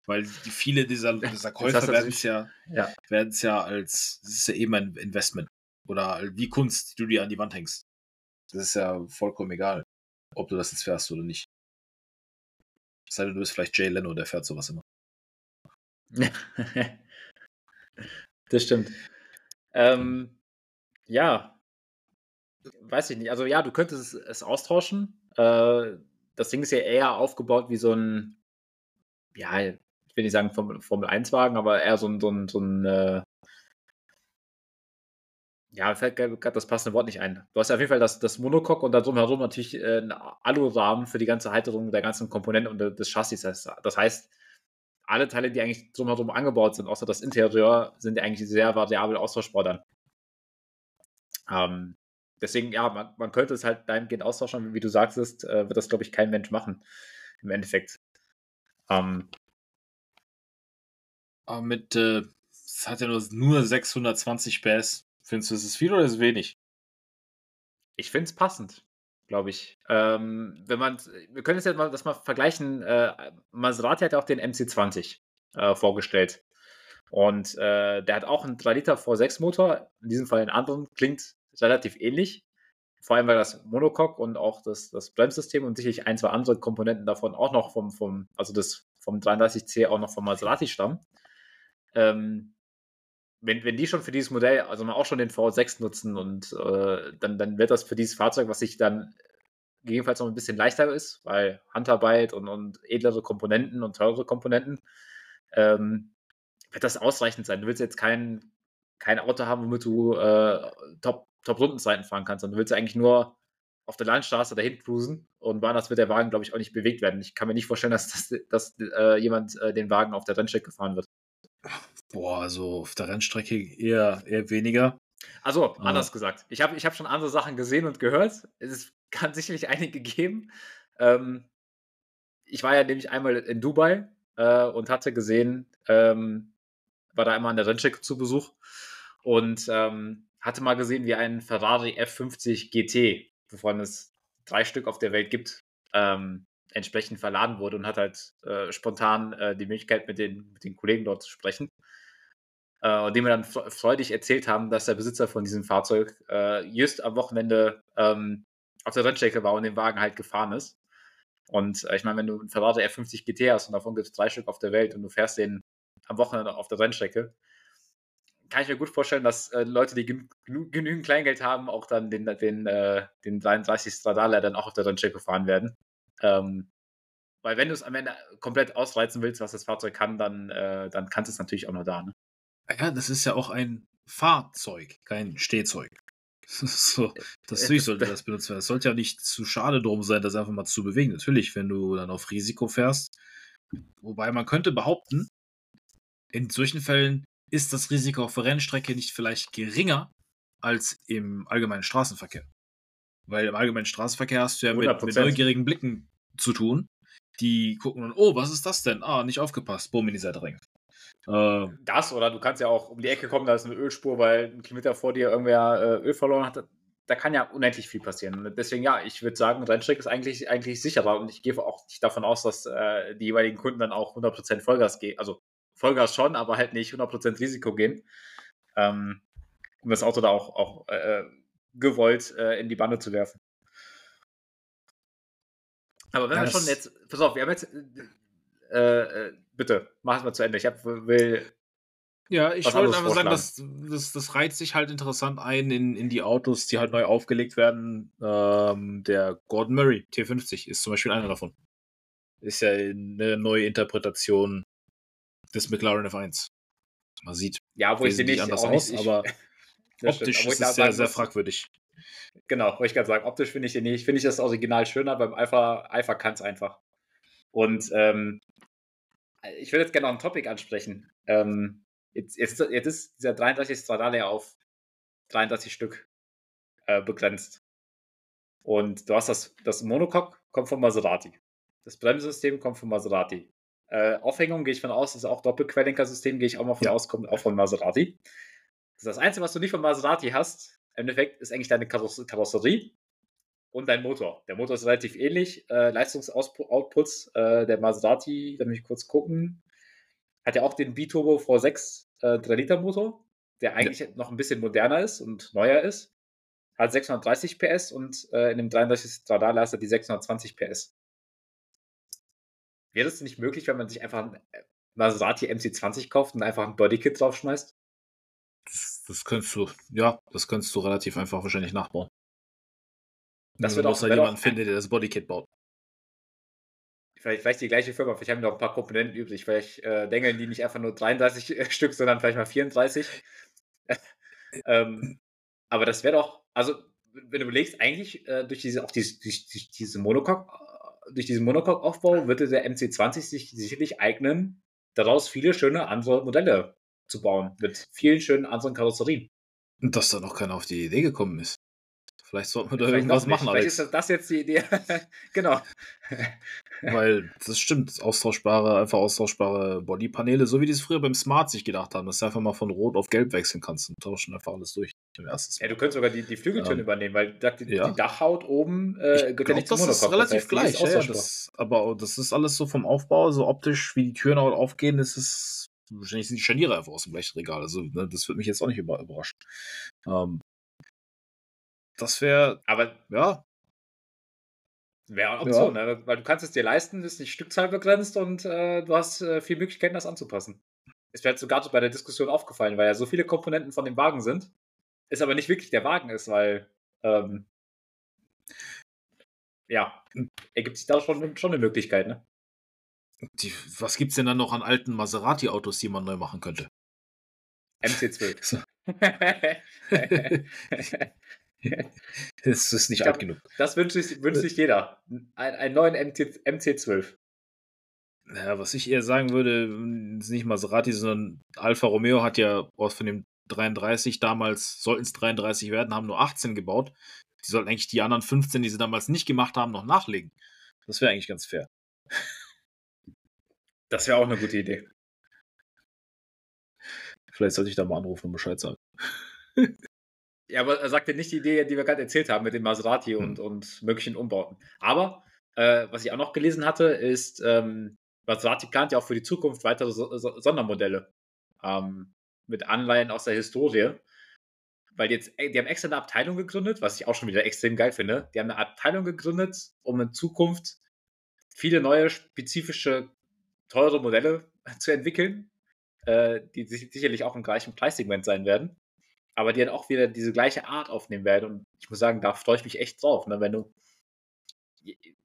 Weil die, viele dieser, dieser Käufer werden es ja, ja. Werden's ja als, es ist ja eben ein Investment. Oder wie Kunst, die du dir an die Wand hängst. Das ist ja vollkommen egal, ob du das jetzt fährst oder nicht. Sei denn, du bist vielleicht Jay Leno, der fährt sowas immer. das stimmt. Ähm, ja, weiß ich nicht. Also ja, du könntest es, es austauschen. Äh, das Ding ist ja eher aufgebaut wie so ein, ja, ich will nicht sagen Formel 1-Wagen, aber eher so ein, so ein, so ein äh, ja, fällt gerade das passende Wort nicht ein. Du hast ja auf jeden Fall das, das Monocoque und da drumherum natürlich äh, einen Alurahmen für die ganze Halterung der ganzen Komponenten und des Chassis. Das heißt, alle Teile, die eigentlich drumherum angebaut sind, außer das Interieur, sind eigentlich sehr variabel austauschbar dann. Ähm, deswegen, ja, man, man, könnte es halt dahingehend austauschen, wie du sagtest, äh, wird das, glaube ich, kein Mensch machen. Im Endeffekt. Ähm, aber mit, äh, es hat ja nur, nur 620 PS. Findest du, ist es viel oder ist es wenig? Ich finde es passend, glaube ich. Ähm, wenn man, wir können es ja mal, das mal vergleichen. Äh, Maserati hat ja auch den MC20 äh, vorgestellt. Und äh, der hat auch einen 3 Liter V6 Motor, in diesem Fall einen anderen, klingt relativ ähnlich. Vor allem, weil das Monocoque und auch das, das Bremssystem und sicherlich ein, zwei andere Komponenten davon auch noch vom, vom also das vom 33C auch noch vom Maserati stammen. Ähm, wenn, wenn die schon für dieses Modell, also auch schon den V6 nutzen und äh, dann, dann wird das für dieses Fahrzeug, was sich dann gegebenenfalls noch ein bisschen leichter ist, weil Handarbeit und, und edlere Komponenten und teurere Komponenten, ähm, wird das ausreichend sein. Du willst jetzt kein, kein Auto haben, womit du äh, Top, Top-Rundenzeiten fahren kannst, sondern du willst eigentlich nur auf der Landstraße dahin cruisen und woanders wird der Wagen, glaube ich, auch nicht bewegt werden. Ich kann mir nicht vorstellen, dass, das, dass äh, jemand äh, den Wagen auf der Rennstrecke fahren wird. Boah, also auf der Rennstrecke eher, eher weniger. Also, anders ah. gesagt. Ich habe ich hab schon andere Sachen gesehen und gehört. Es kann sicherlich einige geben. Ähm, ich war ja nämlich einmal in Dubai äh, und hatte gesehen, ähm, war da einmal an der Rennstrecke zu Besuch und ähm, hatte mal gesehen, wie ein Ferrari F50 GT, wovon es drei Stück auf der Welt gibt, ähm, entsprechend verladen wurde und hat halt äh, spontan äh, die Möglichkeit, mit den, mit den Kollegen dort zu sprechen. Äh, und dem wir dann freudig erzählt haben, dass der Besitzer von diesem Fahrzeug äh, just am Wochenende ähm, auf der Rennstrecke war und den Wagen halt gefahren ist. Und äh, ich meine, wenn du einen Ferrari F50 GT hast und davon gibt es drei Stück auf der Welt und du fährst den am Wochenende auf der Rennstrecke, kann ich mir gut vorstellen, dass äh, Leute, die genü genügend Kleingeld haben, auch dann den, den, äh, den 33 Stradale dann auch auf der Rennstrecke fahren werden. Ähm, weil wenn du es am Ende komplett ausreizen willst, was das Fahrzeug kann, dann, äh, dann kannst du es natürlich auch noch da. Ne? Ja, das ist ja auch ein Fahrzeug, kein Stehzeug. so, das natürlich sollte das benutzt werden. Es sollte ja nicht zu schade drum sein, das einfach mal zu bewegen. Natürlich, wenn du dann auf Risiko fährst. Wobei man könnte behaupten, in solchen Fällen ist das Risiko auf der Rennstrecke nicht vielleicht geringer als im allgemeinen Straßenverkehr. Weil im allgemeinen Straßenverkehr hast du ja mit, mit, neugierigen Blicken zu tun. Die gucken dann, oh, was ist das denn? Ah, nicht aufgepasst. Boom, in die Seite rein. Äh, das oder du kannst ja auch um die Ecke kommen, da ist eine Ölspur, weil ein Kilometer vor dir irgendwer äh, Öl verloren hat. Da kann ja unendlich viel passieren. Und deswegen, ja, ich würde sagen, Rennstrecke ist eigentlich, eigentlich sicherer und ich gehe auch nicht davon aus, dass äh, die jeweiligen Kunden dann auch 100% Vollgas gehen. Also Vollgas schon, aber halt nicht 100% Risiko gehen. Ähm, um das Auto da auch, auch äh, gewollt äh, in die Bande zu werfen. Aber wenn das wir schon jetzt, pass auf, wir haben jetzt, äh, äh, bitte, mach es mal zu Ende. Ich hab, will. Ja, ich wollte einfach sagen, das, das, das reizt sich halt interessant ein in, in die Autos, die halt neu aufgelegt werden. Ähm, der Gordon Murray T50 ist zum Beispiel einer davon. Ist ja eine neue Interpretation des McLaren F1. Man sieht, ja, wo ich den nicht anders aus, nicht, aber optisch stimmt, ist es sehr, sehr fragwürdig. Genau, wollte ich gerade sagen, optisch finde ich den nicht. Finde ich das Original schöner, beim Alpha, Alpha kann es einfach. Und ähm, ich würde jetzt gerne noch ein Topic ansprechen. Ähm, jetzt, jetzt, jetzt, ist dieser 33 Stradale ja auf 33 Stück äh, begrenzt. Und du hast das, das Monocoque kommt von Maserati. Das Bremssystem kommt von Maserati. Äh, Aufhängung gehe ich von aus, ist auch Doppelquerlenkersystem, gehe ich auch mal von ja. aus, kommt auch von Maserati. Das, das Einzige, was du nicht von Maserati hast, im Endeffekt, ist eigentlich deine Kaross Karosserie und dein Motor. Der Motor ist relativ ähnlich. Äh, Leistungsoutputs, äh, der Maserati, da muss ich kurz gucken, hat ja auch den Biturbo V6 äh, 3-Liter-Motor, der eigentlich ja. noch ein bisschen moderner ist und neuer ist. Hat 630 PS und äh, in dem 33 Stradale hast du die 620 PS. Wäre es nicht möglich, wenn man sich einfach ein äh, Maserati MC20 kauft und einfach ein Bodykit draufschmeißt? Das, das könntest du, ja, das könntest du relativ einfach wahrscheinlich nachbauen. Das wird auch halt jemanden finden, der das Bodykit baut. Vielleicht, vielleicht die gleiche Firma, vielleicht haben wir noch ein paar Komponenten übrig. Vielleicht äh, dengeln die nicht einfach nur 33 äh, Stück, sondern vielleicht mal 34. ähm, aber das wäre doch, also wenn du überlegst, eigentlich äh, durch diese, auch diese, durch, durch diese Monocoque, durch diesen Monocoque-Aufbau würde der MC20 sich sicherlich eignen, daraus viele schöne andere Modelle zu bauen, mit vielen schönen anderen Karosserien. Und dass da noch keiner auf die Idee gekommen ist. Vielleicht sollten wir da Vielleicht irgendwas machen. Vielleicht ist das jetzt die Idee. genau. Weil das stimmt, austauschbare, einfach austauschbare Bodypaneele, so wie die es früher beim Smart sich gedacht haben, dass du einfach mal von Rot auf Gelb wechseln kannst und tauschen einfach alles durch. ja, du könntest sogar die, die Flügeltüren ähm, übernehmen, weil die, ja. die, Dachhaut oben äh, gehört ja nicht zum Das ist relativ das heißt, gleich, ja, das, aber das ist alles so vom Aufbau, so optisch, wie die Türen auch aufgehen, ist es wahrscheinlich sind die Scharniere einfach aus dem Blechregal. Also, ne, das würde mich jetzt auch nicht überraschen. Ähm, das wäre, aber ja. Wäre eine Option, ja. ne? weil du kannst es dir leisten, ist nicht Stückzahl begrenzt und äh, du hast äh, viel Möglichkeiten, das anzupassen. Es wäre sogar bei der Diskussion aufgefallen, weil ja so viele Komponenten von dem Wagen sind, es aber nicht wirklich der Wagen ist, weil ähm, ja, ergibt sich da schon, schon eine Möglichkeit, ne? Die, was gibt's denn dann noch an alten Maserati-Autos, die man neu machen könnte? MC12. das ist nicht alt genug. Das wünscht sich, wünscht sich jeder. Ein, einen neuen MC, MC12. Ja, was ich eher sagen würde, ist nicht Maserati, sondern Alfa Romeo hat ja aus von dem 33 damals, sollten es 33 werden, haben nur 18 gebaut. Die sollten eigentlich die anderen 15, die sie damals nicht gemacht haben, noch nachlegen. Das wäre eigentlich ganz fair. Das wäre auch eine gute Idee. Vielleicht sollte ich da mal anrufen und Bescheid sagen. ja, aber er sagte nicht die Idee, die wir gerade erzählt haben mit dem Maserati hm. und, und möglichen Umbauten. Aber äh, was ich auch noch gelesen hatte, ist, ähm, Maserati plant ja auch für die Zukunft weitere so so Sondermodelle ähm, mit Anleihen aus der Historie. Weil jetzt, die haben extra eine Abteilung gegründet, was ich auch schon wieder extrem geil finde. Die haben eine Abteilung gegründet, um in Zukunft viele neue, spezifische, teure Modelle zu entwickeln, äh, die sicherlich auch im gleichen Preissegment sein werden, aber die dann auch wieder diese gleiche Art aufnehmen werden. Und ich muss sagen, da freue ich mich echt drauf. Ne? Wenn du,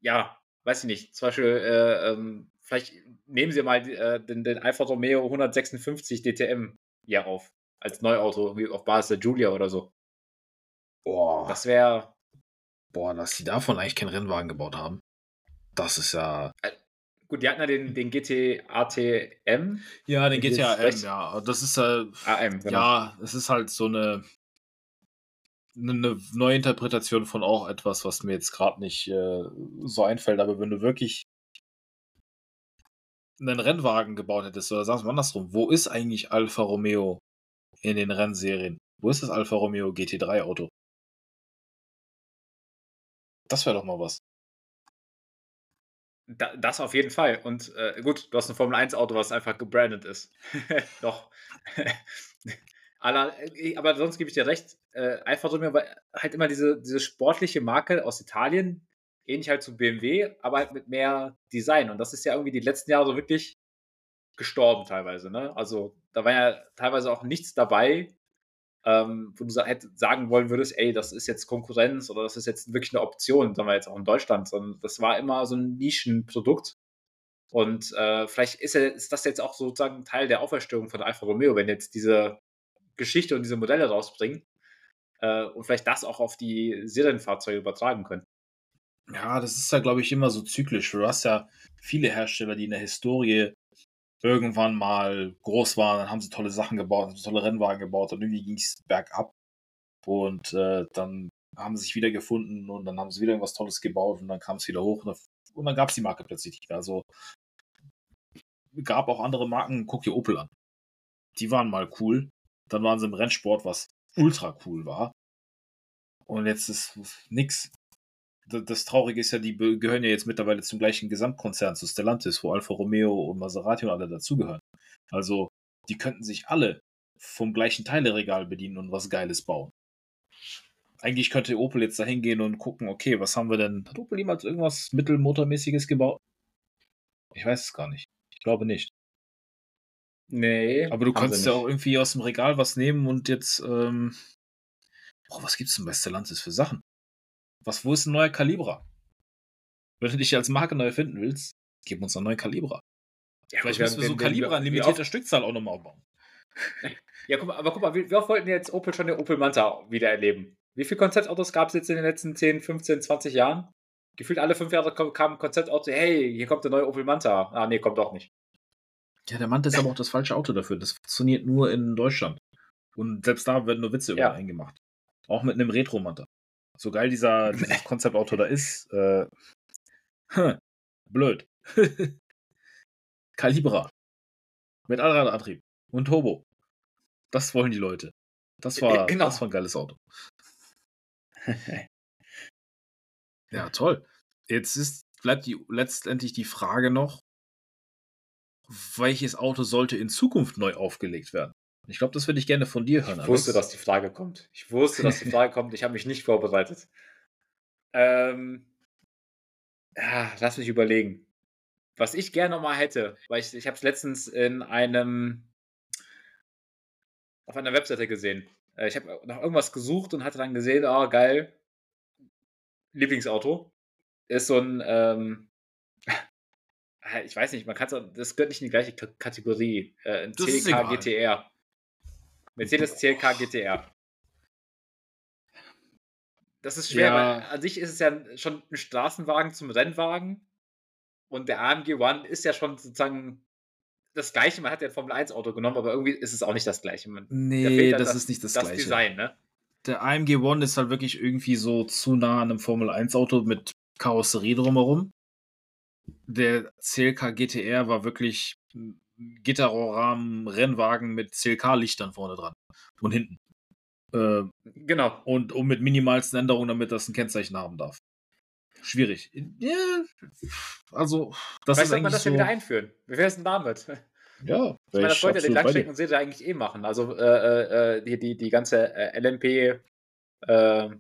ja, weiß ich nicht, zum Beispiel, äh, ähm, vielleicht nehmen Sie mal äh, den, den Alfa Romeo 156 DTM hier auf, als Neuauto, auf Basis der Julia oder so. Boah. Das wäre. Boah, dass sie davon eigentlich keinen Rennwagen gebaut haben. Das ist ja. Äh, Gut, die hatten ja den, den GT ATM. Ja, den GT AM, ja. Das ist halt. AM, genau. Ja, es ist halt so eine, eine neue Interpretation von auch etwas, was mir jetzt gerade nicht äh, so einfällt. Aber wenn du wirklich einen Rennwagen gebaut hättest, oder sagen wir andersrum, wo ist eigentlich Alfa Romeo in den Rennserien? Wo ist das Alfa Romeo GT3 Auto? Das wäre doch mal was. Da, das auf jeden Fall. Und äh, gut, du hast ein Formel-1-Auto, was einfach gebrandet ist. Doch. Äh, aber sonst gebe ich dir recht. Äh, Alfa Romeo war halt immer diese, diese sportliche Marke aus Italien, ähnlich halt zu BMW, aber halt mit mehr Design. Und das ist ja irgendwie die letzten Jahre so wirklich gestorben teilweise. Ne? Also da war ja teilweise auch nichts dabei, ähm, wo du sagen wollen würdest, ey, das ist jetzt Konkurrenz oder das ist jetzt wirklich eine Option, sagen wir jetzt auch in Deutschland, sondern das war immer so ein Nischenprodukt. Und äh, vielleicht ist, ist, das jetzt auch sozusagen Teil der Auferstehung von Alfa Romeo, wenn jetzt diese Geschichte und diese Modelle rausbringen äh, und vielleicht das auch auf die Serienfahrzeuge übertragen können. Ja, das ist ja, glaube ich, immer so zyklisch. Du hast ja viele Hersteller, die in der Historie irgendwann mal groß waren, dann haben sie tolle Sachen gebaut, tolle Rennwagen gebaut und irgendwie ging es bergab. Und äh, dann haben sie sich wieder gefunden und dann haben sie wieder irgendwas Tolles gebaut und dann kam es wieder hoch und, und dann gab es die Marke plötzlich nicht mehr. Also gab auch andere Marken, guck dir Opel an. Die waren mal cool. Dann waren sie im Rennsport, was ultra cool war. Und jetzt ist nix das Traurige ist ja, die gehören ja jetzt mittlerweile zum gleichen Gesamtkonzern, zu Stellantis, wo Alfa Romeo und Maserati und alle dazugehören. Also, die könnten sich alle vom gleichen Teileregal bedienen und was Geiles bauen. Eigentlich könnte Opel jetzt da hingehen und gucken, okay, was haben wir denn? Hat Opel jemals irgendwas Mittelmotormäßiges gebaut? Ich weiß es gar nicht. Ich glaube nicht. Nee. Aber du kannst ja auch irgendwie aus dem Regal was nehmen und jetzt, ähm, oh, was gibt's denn bei Stellantis für Sachen? Was, wo ist ein neuer Kalibra? Wenn du dich als Marke neu finden willst, gib uns einen neuen Kalibra. Ja, Vielleicht müssen wir so Kalibra in limitierter Stückzahl auch nochmal aufbauen. Ja, guck mal, aber guck mal, wie, wie oft wollten jetzt Opel schon den Opel Manta wieder erleben? Wie viele Konzeptautos gab es jetzt in den letzten 10, 15, 20 Jahren? Gefühlt alle fünf Jahre kam ein Konzeptauto, hey, hier kommt der neue Opel Manta. Ah, nee, kommt doch nicht. Ja, der Manta ist aber auch das falsche Auto dafür. Das funktioniert nur in Deutschland. Und selbst da werden nur Witze über ja. eingemacht. Auch mit einem Retro-Manta. So geil dieser, dieses Konzeptauto da ist, äh, blöd. Calibra. Mit Allradantrieb und Turbo. Das wollen die Leute. Das war, genau. das war ein geiles Auto. ja, toll. Jetzt ist, bleibt die, letztendlich die Frage noch, welches Auto sollte in Zukunft neu aufgelegt werden? Ich glaube, das würde ich gerne von dir hören. Ich wusste, dass die Frage kommt. Ich wusste, dass die Frage kommt. Ich habe mich nicht vorbereitet. Ähm, Ja, lass mich überlegen. Was ich gerne noch mal hätte, weil ich, ich habe es letztens in einem auf einer Webseite gesehen. Äh, ich habe nach irgendwas gesucht und hatte dann gesehen, oh geil, Lieblingsauto ist so ein, ähm, ich weiß nicht, man kann es, das gehört nicht in die gleiche K Kategorie. Äh, ein CLK GTR. Mercedes CLK GTR. Das ist schwer, ja. weil an sich ist es ja schon ein Straßenwagen zum Rennwagen. Und der AMG One ist ja schon sozusagen das gleiche. Man hat ja ein Formel 1 Auto genommen, aber irgendwie ist es auch nicht das gleiche. Man, nee, da das, das, ist nicht das, das gleiche. Design, ne? Der AMG One ist halt wirklich irgendwie so zu nah an einem Formel 1 Auto mit Karosserie drumherum. Der CLK GTR war wirklich Gitterrohrrahmen, Rennwagen mit CLK-Lichtern vorne dran und hinten. Äh, genau. Und, und mit minimalsten Änderungen, damit das ein Kennzeichen haben darf. Schwierig. Ja, also, das Vielleicht sollte man das so, ja wieder einführen. Wie wäre es denn damit? Ja, ich meine, das wollte ja den Langstrecken und Serie eigentlich eh machen. Also äh, äh, äh, die, die, die ganze äh, LMP, äh,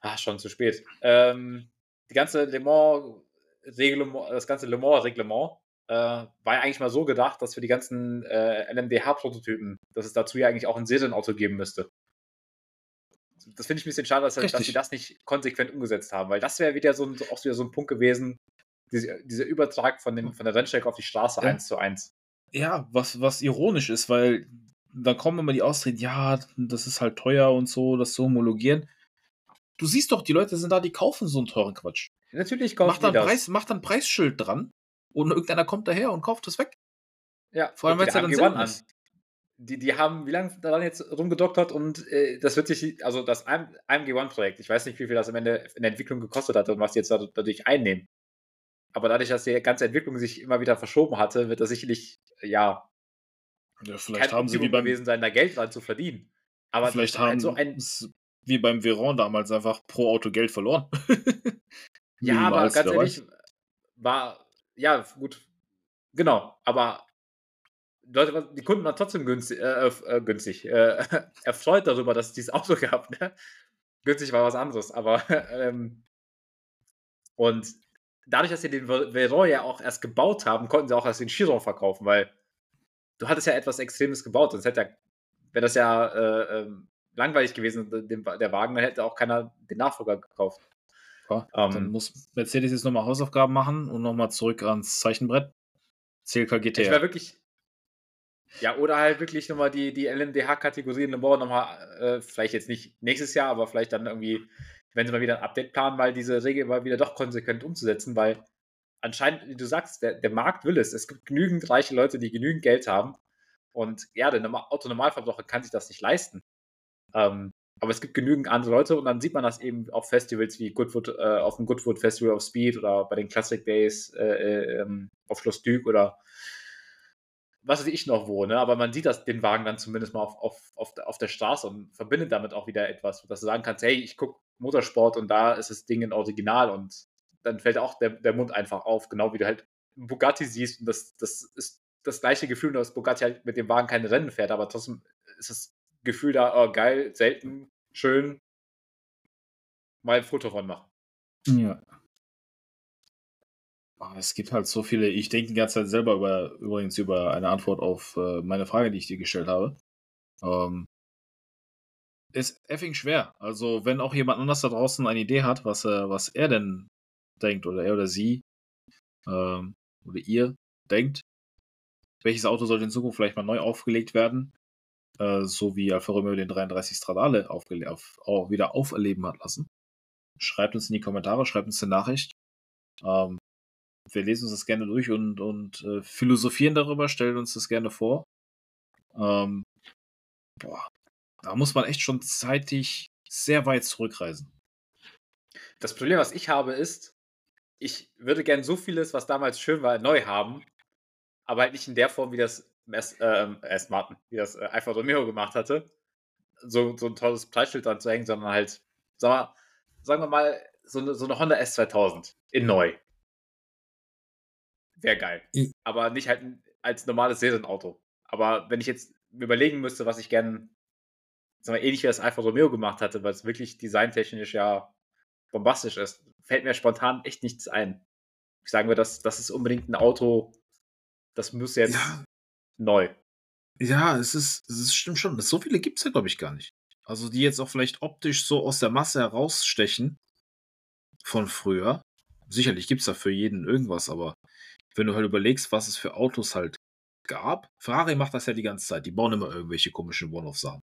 ach, schon zu spät. Ähm, die ganze Le Mans Reglement, das ganze Le Mans Reglement äh, war ja eigentlich mal so gedacht, dass für die ganzen äh, LMDH-Prototypen, dass es dazu ja eigentlich auch ein Serienauto geben müsste. Das finde ich ein bisschen schade, dass, dass, sie das nicht konsequent umgesetzt haben, weil das wäre wieder so ein, auch wieder so ein Punkt gewesen, diese, dieser Übertrag von, dem, von der Rennstrecke auf die Straße ja. eins zu eins. Ja, was, was ironisch ist, weil da kommen immer die Ausreden, ja, das ist halt teuer und so, das zu homologieren. Du siehst doch, die Leute sind da, die kaufen so einen teuren Quatsch. Natürlich kaufen mach dann die das. Preis, Mach dann Preisschild dran und irgendeiner kommt daher und kauft es weg. Ja, vor allem, weil es ja dann Sinn an. ist. Die, die haben wie lange daran jetzt rumgedoktert und äh, das wird sich, also das AMG One-Projekt, ich weiß nicht, wie viel das am Ende in der Entwicklung gekostet hat und was die jetzt dadurch einnehmen. Aber dadurch, dass die ganze Entwicklung sich immer wieder verschoben hatte, wird das sicherlich, ja, ja vielleicht haben sie wie beim gewesen sein, da Geld dran zu verdienen. Aber vielleicht haben so ein wie beim Veron damals einfach pro Auto Geld verloren. ja, aber ganz ehrlich, war, ja, gut, genau, aber Leute, die Kunden waren trotzdem günstig, äh, äh, günstig äh, erfreut darüber, dass es dieses Auto gab. Ne? Günstig war was anderes, aber ähm, und dadurch, dass sie den Veron ja auch erst gebaut haben, konnten sie auch erst den Chiron verkaufen, weil du hattest ja etwas Extremes gebaut, sonst hätte ja, wäre das ja äh, ähm, langweilig gewesen, der Wagen, dann hätte auch keiner den Nachfolger gekauft. Ja, um, dann ähm, muss Mercedes jetzt nochmal Hausaufgaben machen und nochmal zurück ans Zeichenbrett. CLK GTR. Ich wäre wirklich. Ja, oder halt wirklich nochmal die, die LMDH-Kategorien im Bau nochmal, äh, vielleicht jetzt nicht nächstes Jahr, aber vielleicht dann irgendwie, wenn sie mal wieder ein Update planen, mal diese Regel mal wieder doch konsequent umzusetzen, weil anscheinend, wie du sagst, der, der Markt will es. Es gibt genügend reiche Leute, die genügend Geld haben. Und ja, der Autonormalverbraucher kann sich das nicht leisten. Ähm, aber es gibt genügend andere Leute und dann sieht man das eben auf Festivals wie Goodwood, äh, auf dem Goodwood Festival of Speed oder bei den Classic Days äh, äh, ähm, auf Schloss Dück oder was weiß ich noch wo, ne? Aber man sieht das, den Wagen dann zumindest mal auf, auf, auf, der, auf der Straße und verbindet damit auch wieder etwas, dass du sagen kannst, hey, ich gucke Motorsport und da ist das Ding in Original und dann fällt auch der, der Mund einfach auf, genau wie du halt Bugatti siehst und das, das ist das gleiche Gefühl, dass Bugatti halt mit dem Wagen keine Rennen fährt, aber trotzdem ist es Gefühl da, oh, geil, selten, schön, mal ein Foto von machen. Ja. Ah, es gibt halt so viele, ich denke die ganze Zeit selber über, übrigens über eine Antwort auf äh, meine Frage, die ich dir gestellt habe. Ähm, ist effing schwer. Also, wenn auch jemand anders da draußen eine Idee hat, was, äh, was er denn denkt, oder er oder sie, ähm, oder ihr denkt, welches Auto sollte in Zukunft vielleicht mal neu aufgelegt werden, äh, so wie Alfa Romeo den 33 Stradale auf, auch wieder auferleben hat lassen. Schreibt uns in die Kommentare, schreibt uns eine Nachricht. Ähm, wir lesen uns das gerne durch und, und äh, philosophieren darüber, stellen uns das gerne vor. Ähm, boah, da muss man echt schon zeitig sehr weit zurückreisen. Das Problem, was ich habe, ist, ich würde gern so vieles, was damals schön war, neu haben, aber halt nicht in der Form, wie das ähm, Aston Martin, wie das äh, Alfa Romeo gemacht hatte, so, so ein tolles Preisschild dran zu hängen, sondern halt, sag mal, sagen wir mal, so eine, so eine Honda S2000 in neu. Wäre geil. Mhm. Aber nicht halt als normales Serienauto. Aber wenn ich jetzt überlegen müsste, was ich gerne, sag mal, ähnlich wie das Alfa Romeo gemacht hatte, weil es wirklich designtechnisch ja bombastisch ist, fällt mir spontan echt nichts ein. Ich sage mir, das, das ist unbedingt ein Auto, das muss jetzt Ja. Neu. Ja, es ist, es stimmt schon. So viele gibt es ja, glaube ich, gar nicht. Also die jetzt auch vielleicht optisch so aus der Masse herausstechen von früher. Sicherlich gibt es da für jeden irgendwas, aber wenn du halt überlegst, was es für Autos halt gab, Ferrari macht das ja die ganze Zeit. Die bauen immer irgendwelche komischen One-Off-Sachen.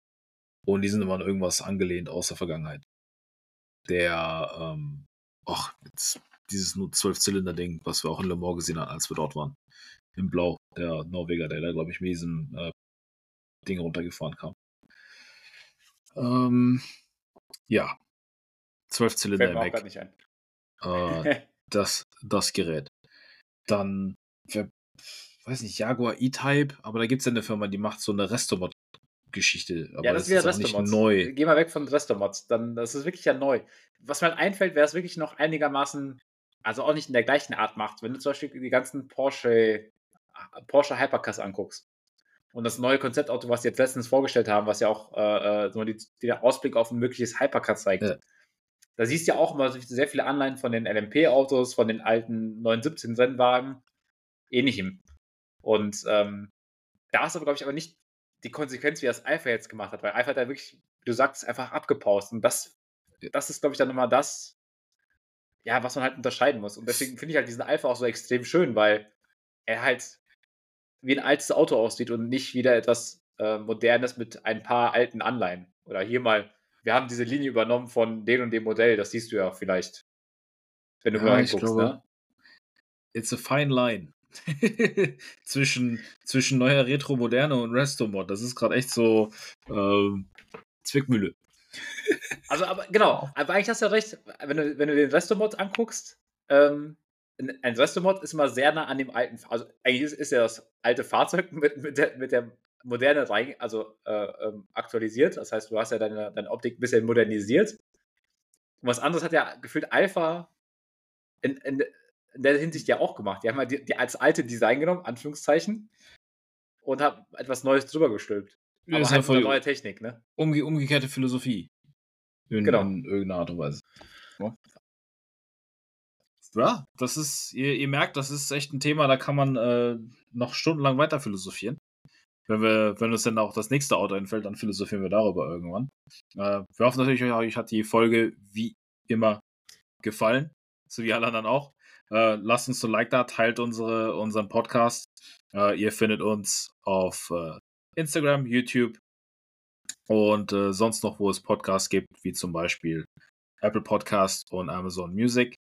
Und die sind immer an irgendwas angelehnt aus der Vergangenheit. Der, ähm, ach, dieses nur 12-Zylinder-Ding, was wir auch in Le Mans gesehen haben, als wir dort waren. Im Blau, der Norweger, der da, glaube ich, mit diesem äh, Ding runtergefahren kam. Ähm, ja. 12 Zylinder im Heck. nicht ein. Äh, das, das Gerät. Dann, wer, weiß nicht, Jaguar E-Type, aber da gibt es ja eine Firma, die macht so eine Restomod-Geschichte. Aber ja, das ist wieder auch nicht neu. Geh mal weg von Restomods. Dann, das ist wirklich ja neu. Was mir halt einfällt, wer es wirklich noch einigermaßen, also auch nicht in der gleichen Art macht, wenn du zum Beispiel die ganzen Porsche, Porsche Hypercars anguckst und das neue Konzeptauto, was sie jetzt letztens vorgestellt haben, was ja auch äh, äh, so die, der Ausblick auf ein mögliches Hypercar zeigt. Ja. Da siehst du ja auch immer sehr viele Anleihen von den LMP-Autos, von den alten 917 Rennwagen, ähnlichem. Und ähm, da ist aber, glaube ich, aber nicht die Konsequenz, wie das Alpha jetzt gemacht hat, weil Alpha hat da wirklich, wie du sagst, einfach abgepaust. Und das, das ist, glaube ich, dann nochmal das, ja, was man halt unterscheiden muss. Und deswegen finde ich halt diesen Alpha auch so extrem schön, weil er halt wie ein altes Auto aussieht und nicht wieder etwas äh, Modernes mit ein paar alten Anleihen. Oder hier mal, wir haben diese Linie übernommen von dem und dem Modell, das siehst du ja vielleicht, wenn du Ja, mal reinguckst, glaube, ne? It's a fine line. zwischen, zwischen neuer Retro, Moderne und Restomod. Das ist gerade echt so ähm, Zwickmühle. Also, aber genau, aber eigentlich hast du ja recht, wenn du, wenn du den Restomod anguckst, ähm, ein Restomod ist immer sehr nah an dem alten, also eigentlich ist, ist ja das alte Fahrzeug mit, mit, der, mit der Moderne rein, also äh, ähm, aktualisiert. Das heißt, du hast ja deine, deine Optik ein bisschen modernisiert. Und was anderes hat ja gefühlt Alpha in, in, in der Hinsicht ja auch gemacht. Die haben ja die, die als alte Design genommen, Anführungszeichen, und haben etwas Neues drüber gestülpt. Aber ist halt ja voll neue Technik, ne? umge umgekehrte Philosophie. In, Genau. in irgendeiner Art und Weise. Ja. Das ist, ihr, ihr merkt, das ist echt ein Thema, da kann man äh, noch stundenlang weiter philosophieren. Wenn wir, wenn uns dann auch das nächste Auto einfällt, dann philosophieren wir darüber irgendwann. Äh, wir hoffen natürlich, euch hat die Folge wie immer gefallen, so wie alle anderen auch. Äh, lasst uns ein Like da, teilt unsere, unseren Podcast. Äh, ihr findet uns auf äh, Instagram, YouTube und äh, sonst noch, wo es Podcasts gibt, wie zum Beispiel Apple Podcast und Amazon Music.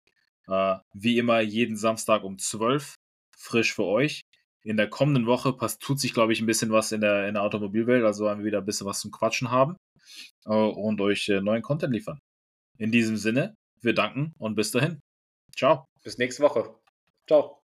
Äh, wie immer jeden Samstag um 12 frisch für euch. In der kommenden Woche pass tut sich, glaube ich, ein bisschen was in der, in der Automobilwelt. Also werden wir wieder ein bisschen was zum Quatschen haben äh, und euch äh, neuen Content liefern. In diesem Sinne, wir danken und bis dahin. Ciao. Bis nächste Woche. Ciao.